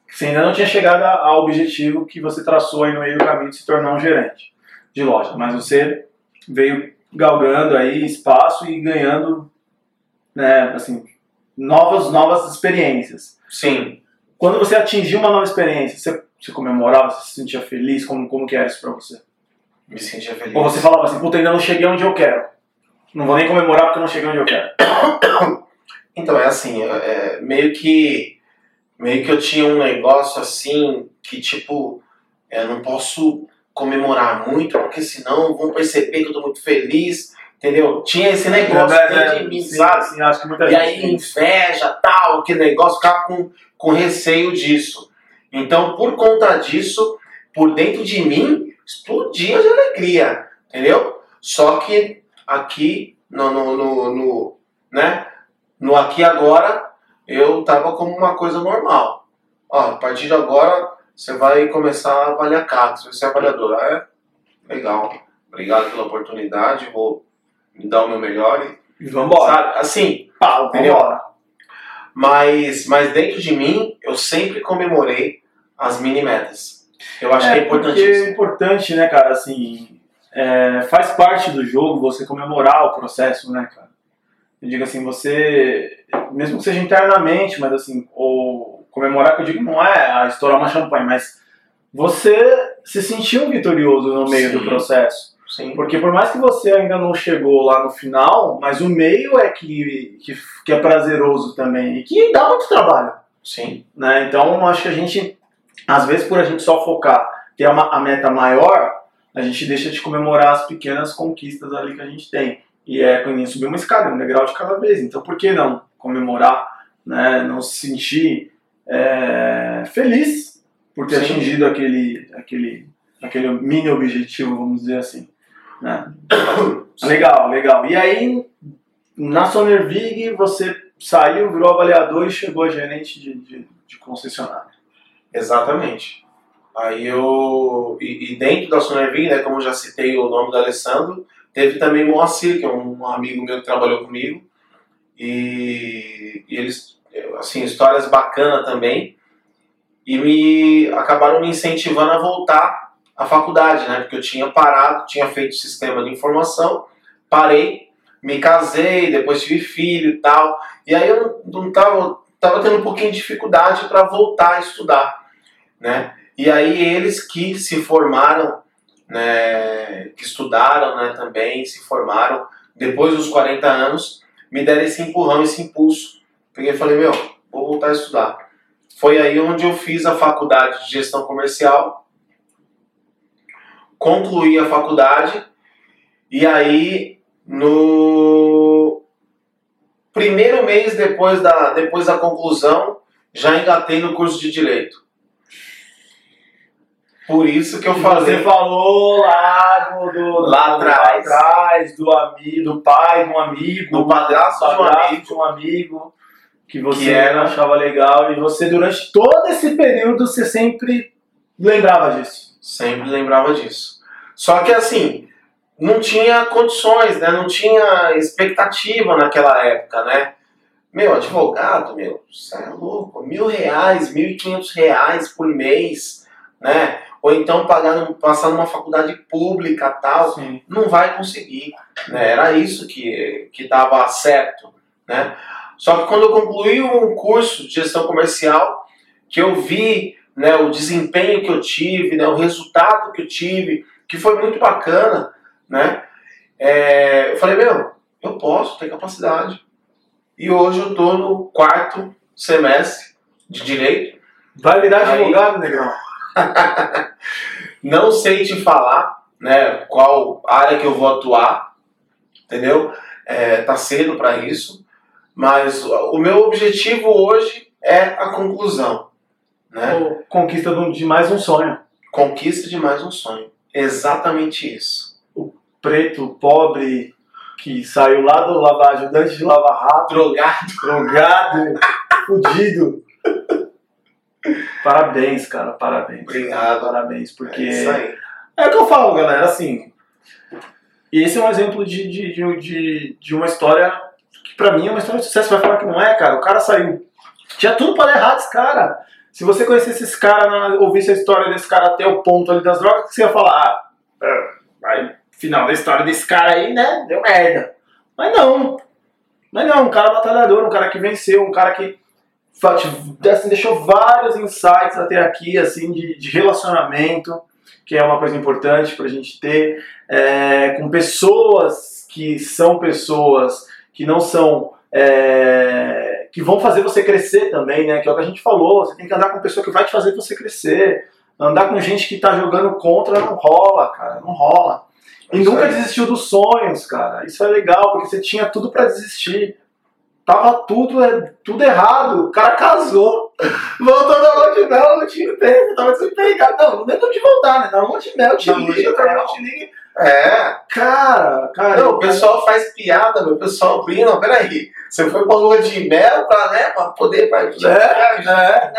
que você ainda não tinha chegado ao objetivo que você traçou aí no meio do caminho de se tornar um gerente de loja, mas você veio galgando aí espaço e ganhando, né, assim, novas, novas experiências. Sim. Quando você atingiu uma nova experiência, você, você comemorava, você se sentia feliz? Como, como que era isso pra você? Me sentia feliz. Ou você falava assim, puta, ainda não cheguei onde eu quero. Não vou nem comemorar porque eu não cheguei onde eu quero. <coughs> Então, é assim, é, meio que meio que eu tinha um negócio assim que tipo, eu não posso comemorar muito, porque senão vão perceber que eu tô muito feliz, entendeu? Tinha esse negócio dentro de mim, sim, sabe? sim, acho que muita E gente aí tem. inveja, tal, aquele negócio, ficava com, com receio disso. Então, por conta disso, por dentro de mim, explodia de alegria, entendeu? Só que aqui, no, no, no, no, né? no aqui agora, eu tava como uma coisa normal. Ó, a partir de agora, você vai começar a avaliar carros, você vai ser avaliador. Ah, é? Legal. Obrigado pela oportunidade, vou me dar o meu melhor. E, E vambora. sabe? Assim, Pau, vambora. mas, mas dentro de mim, eu sempre comemorei as mini metas. Eu acho que é porque importantíssimo. é importante, né, cara, assim, é, faz parte do jogo você comemorar o processo, né, cara? Eu digo assim, você, mesmo que seja internamente, mas assim, ou comemorar, que eu digo, não é a estourar uma champanhe, mas você se sentiu vitorioso no meio Sim. do processo. Sim. Porque por mais que você ainda não chegou lá no final, mas o meio é que, que, que é prazeroso também e que dá muito trabalho Sim. né? Então, acho que a gente, às vezes, por a gente só focar, ter uma, a meta maior, a gente deixa de comemorar as pequenas conquistas ali que a gente tem. E é subir uma escada, um degrau de cada vez. Então, por que não comemorar, né? Não se sentir é, feliz por ter Sim. atingido aquele, aquele, aquele mini objetivo, vamos dizer assim. Né? <coughs> Legal, legal. E aí, na Sonervig, você saiu, virou avaliador e chegou a gerente de, de, de concessionária. Exatamente. Aí eu. E, e dentro da Sonervig, né, como já citei o nome do Alessandro, teve também Moacir, que é um amigo meu que trabalhou comigo. E, e eles, assim, histórias bacanas também. E me acabaram me incentivando a voltar à faculdade, né? Porque eu tinha parado, tinha feito sistema de informação, parei, me casei, depois tive filho e tal. E aí eu não tava, tava tendo um pouquinho de dificuldade para voltar a estudar, né? E aí eles que se formaram, né, que estudaram, né, também se formaram depois dos 40 anos, me deram esse empurrão, esse impulso. Peguei e falei, meu, vou voltar a estudar. Foi aí onde eu fiz a faculdade de gestão comercial, concluí a faculdade e aí no primeiro mês depois da, depois da conclusão já engatei no curso de direito. Por isso que eu falei. Você falou lá do, do- Lá do- atrás. atrás, do amigo, do pai de um amigo, do padrasto de um padrasto amigo. de um amigo que você Que era- achava legal e você durante todo esse período você sempre lembrava disso. Sempre lembrava disso. Só que assim, não tinha condições, né? Não tinha expectativa naquela época, né? Meu, advogado, meu, você é louco, mil reais, mil e quinhentos reais por mês, né? Ou então pagar, passar numa faculdade pública tal, Sim. não vai conseguir. Né? Era isso que, que dava certo. Né? Só que quando eu concluí um curso de gestão comercial, que eu vi né, o desempenho que eu tive, né, o resultado que eu tive, que foi muito bacana, né? É, eu falei, meu, eu posso, tenho capacidade. E hoje eu estou no quarto semestre de Direito. Vai virar advogado, negrão. <laughs> Não sei te falar né, qual área que eu vou atuar, entendeu? É, tá cedo para isso, mas o meu objetivo hoje é a conclusão, né? Ou Conquista de mais um sonho. Conquista de mais um sonho. Exatamente isso. Preto, pobre, que saiu lá do lavar, ajudante de lavar rato, Drogado. drogado, <laughs> fudido. Parabéns, cara, parabéns. Obrigado. Parabéns, porque. É isso aí. É o que eu falo, galera, assim. E esse é um exemplo de, de, de, de, de uma história que pra mim é uma história de sucesso. Vai falar que não é, cara. O cara saiu. Tinha tudo pra dar errado esse cara. Se você conhecesse esse cara, ouvisse a história desse cara até o ponto ali das drogas, que você ia falar, ah, é, aí, final da história desse cara aí, né? Deu merda. Mas não. Mas não, um cara batalhador, um cara que venceu, um cara que assim, deixou vários insights até aqui, assim, de, de relacionamento, que é uma coisa importante pra gente ter, é, com pessoas que são pessoas que não são. é, que vão fazer você crescer também, né? Que é o que a gente falou. Você tem que andar com pessoa que vai te fazer você crescer. Andar com gente que tá jogando contra não rola, cara. Não rola. E nunca aí. desistiu dos sonhos, cara. Isso é legal, porque você tinha tudo pra desistir. Tava tudo, é, tudo errado. O cara casou. <laughs> Voltou da lua de mel, não tinha tempo. Tava desempregado. Não, não deu de voltar, né? Na lua de mel, te Na liga, mel. te liga. É. Cara, cara. Não, o pessoal faz piada, meu. O pessoal brinca. Não, peraí. Você foi pra lua de mel pra, né, pra poder partir. É, é.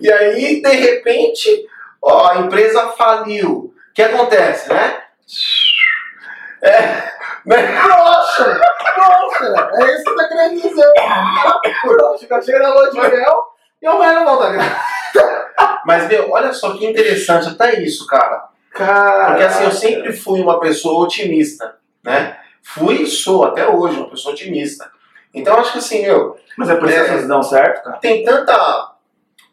E aí, de repente, ó, a empresa faliu. O que acontece, né? É, Nossa, nossa, é isso que você tá querendo dizer. O cara chega na lua de mel e amanhã não volta a graça. Mas, meu, olha só que interessante até isso, cara. Cara. Porque assim, eu sempre fui uma pessoa otimista, né? Fui e sou até hoje uma pessoa otimista. Então, acho que assim, meu, Mas é por isso que É. as coisas dão certo, cara? tem tanta.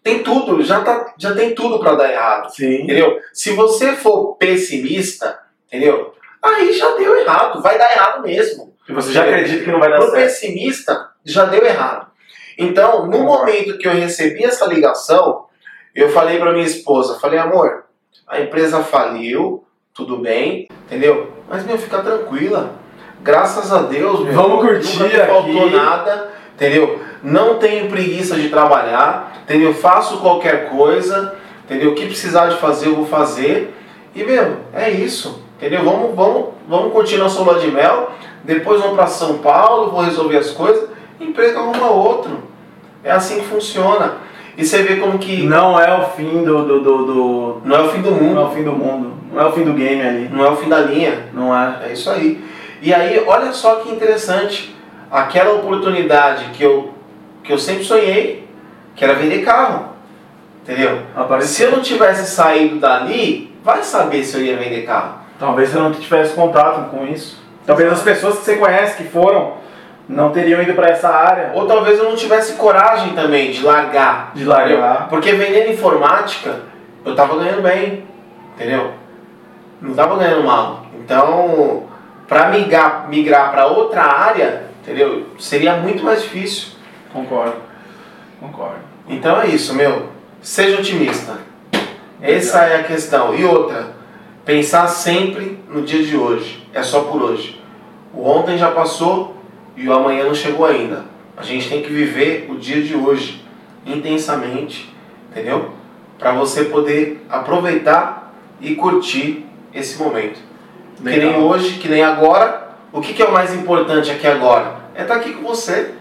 Tem tudo, já, tá, já tem tudo pra dar errado. Sim. Entendeu? Se você for pessimista, entendeu? Aí já deu errado, vai dar errado mesmo. E você já acredita que não vai dar Pro certo. pessimista, já deu errado. Então, no momento que eu recebi essa ligação, eu falei pra minha esposa, falei, amor, a empresa faliu, tudo bem, entendeu? Mas, meu, fica tranquila. Graças a Deus, meu. Vamos curtir Nunca me faltou aqui. nada, entendeu? Não tenho preguiça de trabalhar, entendeu? Faço qualquer coisa, entendeu? O que precisar de fazer, eu vou fazer. E, meu, é isso, entendeu? Vamos, vamos, vamos curtir nossa lua de mel, depois vamos para São Paulo, vou resolver as coisas, emprego arruma outro. É assim que funciona. E você vê como que Não é o fim do, do, do, do- não é o fim do Não é mundo, o fim do mundo. Não é o fim do game ali. não é o fim da linha. Não é. É isso aí. E aí, olha só que interessante. Aquela oportunidade que eu, que eu sempre sonhei, que era vender carro. Entendeu? Se Apareceu. eu não tivesse saído dali, vai saber se eu ia vender carro. Talvez você não tivesse contato com isso. Talvez as pessoas que você conhece que foram não teriam ido pra essa área Ou talvez eu não tivesse coragem também de largar. de largar. Porque vendendo informática, eu tava ganhando bem. Entendeu? Não tava ganhando mal. Então, para migrar, migrar para outra área, entendeu? Seria muito mais difícil. Concordo. Concordo. Então é isso, meu. Seja otimista. Essa é a questão. E outra, pensar sempre no dia de hoje. É só por hoje. O ontem já passou e o amanhã não chegou ainda. A gente tem que viver o dia de hoje intensamente, entendeu? Para você poder aproveitar e curtir esse momento. Que nem Legal. hoje, que nem agora. O que, que é o mais importante aqui agora? É estar aqui com você.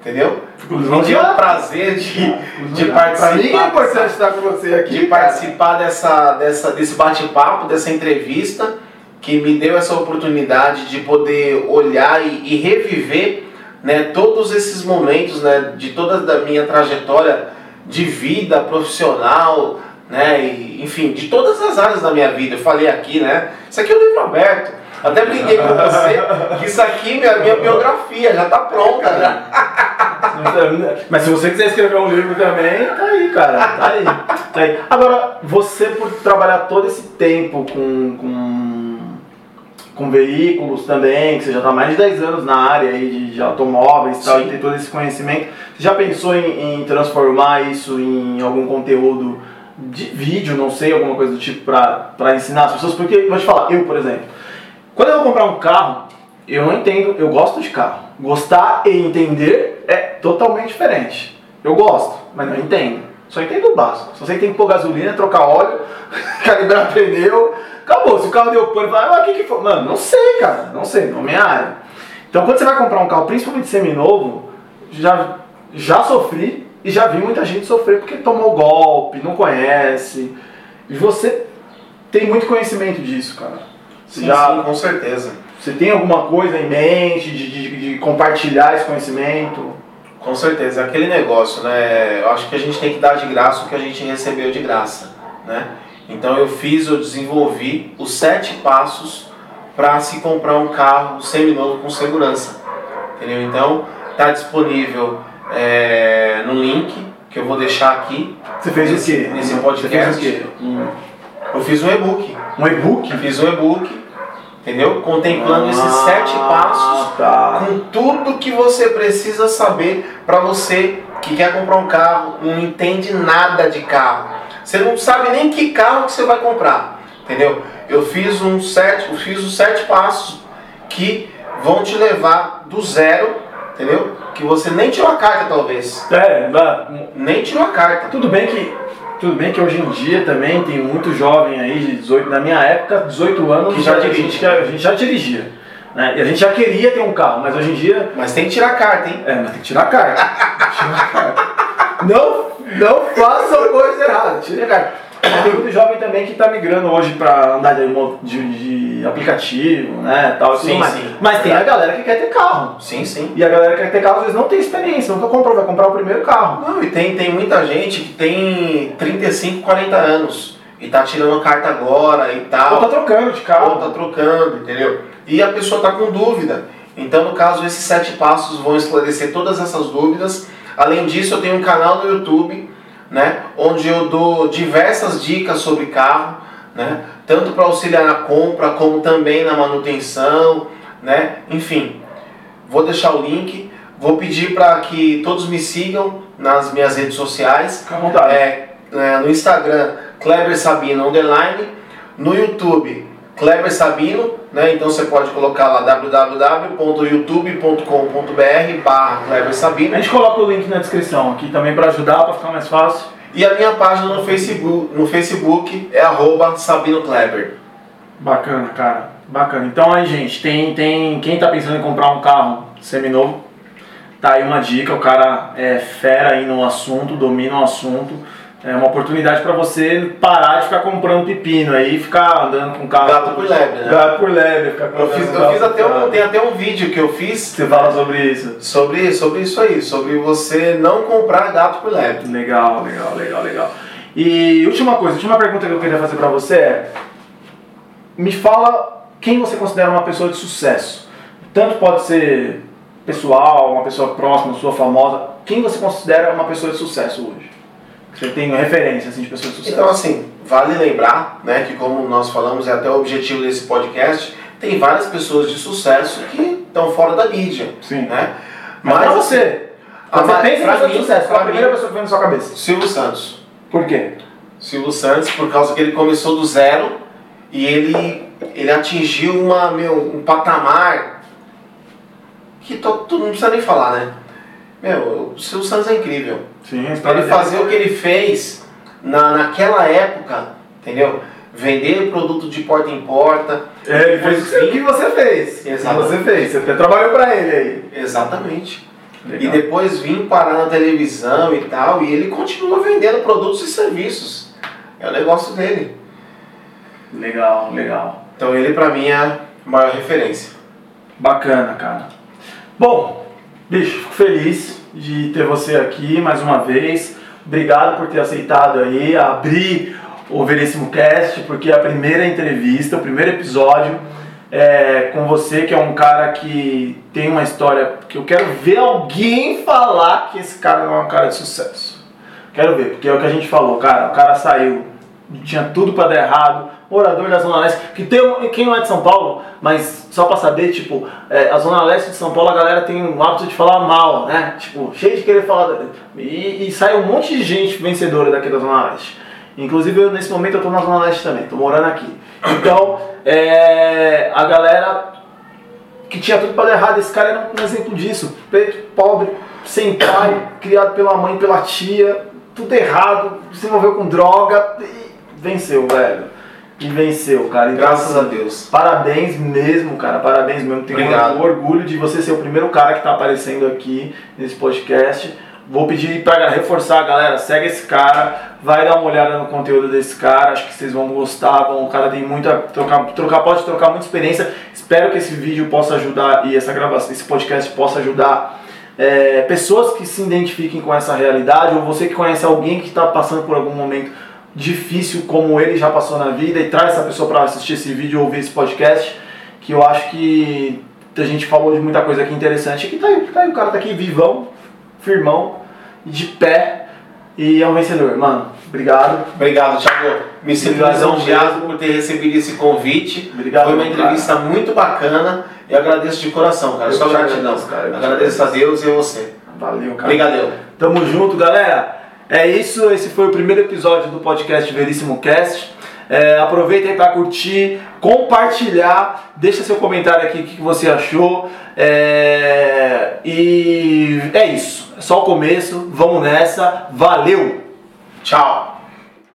Entendeu? Inclusive, Me deu já- o prazer de, de Pra participar. mim é importante estar com você aqui. de cara. participar dessa, dessa, desse bate-papo, dessa entrevista, que me deu essa oportunidade de poder olhar e, e reviver né, todos esses momentos né, de toda a minha trajetória de vida profissional, né, e, enfim, de todas as áreas da minha vida. Eu falei aqui, né? Isso aqui é um livro aberto. Até brinquei com você <laughs> que isso aqui é a minha biografia, já está pronta. né? Mas se você quiser escrever um livro também, tá aí, cara. Tá aí. Tá aí. Agora, você por trabalhar todo esse tempo com, com, com veículos também, que você já tá mais de 10 anos na área aí de, de automóveis e tal, Sim. e tem todo esse conhecimento, você já pensou em, em transformar isso em algum conteúdo de vídeo, não sei, alguma coisa do tipo pra, pra ensinar as pessoas? Porque, vou te falar, eu, por exemplo, quando eu vou comprar um carro, eu não entendo, eu gosto de carro. Gostar e entender totalmente diferente. Eu gosto, mas não entendo. Só entendo o básico. Só sei que tem que pôr gasolina, trocar óleo, <laughs> calibrar pneu. Acabou. Se o carro deu pane, fala, ah, o que que foi? Mano, não sei, cara. Não sei, não é minha área. Então quando você vai comprar um carro, principalmente seminovo, já, já sofri e já vi muita gente sofrer porque tomou golpe, não conhece. E você tem muito conhecimento disso, cara. Sim, já, sim, com certeza. você tem alguma coisa em mente de, de, de compartilhar esse conhecimento? Com certeza, é aquele negócio, né? Eu acho que a gente tem que dar de graça o que a gente recebeu de graça, né? Então eu fiz, eu desenvolvi os sete passos para se comprar um carro seminovo com segurança, entendeu? Então tá disponível é, no link que eu vou deixar aqui Você fez nesse, o quê? nesse Você podcast. fez o quê? Eu fiz um e-book, um e-book? fiz um e-book, entendeu? Contemplando esses Ah, sete passos Tá. com tudo que você precisa saber para você que quer comprar um carro, não entende nada de carro. Você não sabe nem que carro que você vai comprar, entendeu? Eu fiz um sete, eu fiz os sete passos que vão te levar do zero, entendeu? Que você nem tirou a carta talvez, É, dá- nem tirou a carta. tudo bem que tudo bem que hoje em dia também tem muito jovem aí de 18, na minha época, 18 anos, Que já a dirige. a gente já dirigia. Né? E a gente já queria ter um carro, mas hoje em dia Mas tem que tirar a carta, hein? É, mas tem que tirar a carta. <laughs> Tirar a carta. Não, não façam coisa errada, tire a carta. Tem muito jovem também que está migrando hoje para andar de, de- de aplicativo, né, tal, tudo Sim, mais. sim. Mas tem a galera que quer ter carro. Sim, sim. E a galera que quer ter carro às vezes não tem experiência, nunca comprou, vai comprar o primeiro carro. Não, e tem, tem muita gente que tem 35, 40 anos e tá tirando a carta agora e tal. Ou tá trocando de ou carro. tá trocando, entendeu? E a pessoa tá com dúvida. Então, no caso, esses sete passos vão esclarecer todas essas dúvidas. Além disso, eu tenho um canal no YouTube, né, onde eu dou diversas dicas sobre carro, né, tanto para auxiliar na compra como também na manutenção, né, enfim. Vou deixar o link. Vou pedir para que todos me sigam nas minhas redes sociais. É, é, no Instagram, Kleber Sabino Underline. No YouTube, Kleber Sabino. Né? Então você pode colocar lá www.youtube.com.br barra Kleber A Sabino. gente coloca o link na descrição aqui também para ajudar, para ficar mais fácil. E a minha página no Facebook, no Facebook é arroba Sabino Kleber. Bacana, cara. Bacana. Então aí, gente, tem, tem quem tá pensando em comprar um carro seminovo, tá aí uma dica, o cara é fera aí no assunto, domina o assunto. É uma oportunidade para você parar de ficar comprando pepino aí, ficar andando com carro. Gato por lebre, né? Gato por lebre, ficar Eu fiz, eu fiz até um, tem até um vídeo que eu fiz Você fala sobre isso. sobre, sobre isso aí, sobre você não comprar gato por lebre. Legal, legal, legal, legal. E última coisa, última pergunta que eu queria fazer pra você é: me fala quem você considera uma pessoa de sucesso. Tanto pode ser pessoal, uma pessoa próxima, sua famosa. Quem você considera uma pessoa de sucesso hoje? Você tem referência assim, de pessoa de sucesso? Então, assim, vale lembrar, né, que como nós falamos, é até o objetivo desse podcast, tem várias pessoas de sucesso que estão fora da mídia, Sim. né? Mas pra assim, você, a quando você pensa em pessoa de mim- sucesso, qual a pra primeira mim- pessoa que vem na sua cabeça? Silvio Santos. Por quê? Silvio Santos, por causa que ele começou do zero e ele, ele atingiu uma, meu, um patamar que to, tu não precisa nem falar, né? Meu, o Silvio Santos é incrível. Sim, Pra ele fazer o que ele fez na, naquela época, entendeu? Vender produto de porta em porta. É, ele fez o que você fez. Exato. Você fez, você até trabalhou pra ele aí. Exatamente. Legal. E depois vim parar na televisão e tal, e ele continua vendendo produtos e serviços. É o negócio dele. Legal, legal. Então ele pra mim é a maior referência. Bacana, cara. Bom, bicho, fico feliz de ter você aqui mais uma vez. Obrigado por ter aceitado aí abrir o Veríssimo Cast, porque é a primeira entrevista, o primeiro episódio é, com você, que é um cara que tem uma história que eu quero ver alguém falar que esse cara não é um cara de sucesso. Quero ver, porque é o que a gente falou, cara. O cara saiu, tinha tudo para dar errado, morador da Zona Leste, que tem quem não é de São Paulo, mas só para saber, tipo, é, a Zona Leste de São Paulo a galera tem um hábito de falar mal, né? Tipo, cheio de querer falar. E, e sai um monte de gente vencedora daqui da Zona Leste. Inclusive, eu, nesse momento eu tô na Zona Leste também, tô morando aqui. Então, é, a galera que tinha tudo para dar errado, esse cara era um exemplo disso. Preto, pobre, sem pai, criado pela mãe, pela tia, tudo errado, se envolveu com droga e venceu, velho. E venceu, cara. Então, Graças a Deus. Parabéns mesmo, cara. Parabéns mesmo. Tenho Obrigado. orgulho de você ser o primeiro cara que está aparecendo aqui nesse podcast. Vou pedir para reforçar, galera, segue esse cara, vai dar uma olhada no conteúdo desse cara, acho que vocês vão gostar, vão, o cara tem muita, trocar, trocar, pode trocar muita experiência, espero que esse vídeo possa ajudar e essa gravação, esse podcast possa ajudar é, pessoas que se identifiquem com essa realidade, ou você que conhece alguém que está passando por algum momento difícil como ele já passou na vida e traz essa pessoa para assistir esse vídeo ou ouvir esse podcast, que eu acho que a gente falou de muita coisa aqui interessante, que tá aí, tá aí o cara tá aqui vivão, firmão, de pé, e é um vencedor, mano. Obrigado. Obrigado, Thiago. Me sinto lisonjeado por ter recebido esse convite. Obrigado. Foi uma entrevista cara. muito bacana e agradeço de coração, cara. Eu Só gratidão. Cara. Agradeço a Deus e a você. Valeu, cara. Obrigadão. Tamo junto, galera. É isso, esse foi o primeiro episódio do podcast Veríssimo Cast. É, aproveita aí para curtir, compartilhar, deixa seu comentário aqui o que você achou. É, e é isso, é só o começo, vamos nessa, valeu! Tchau!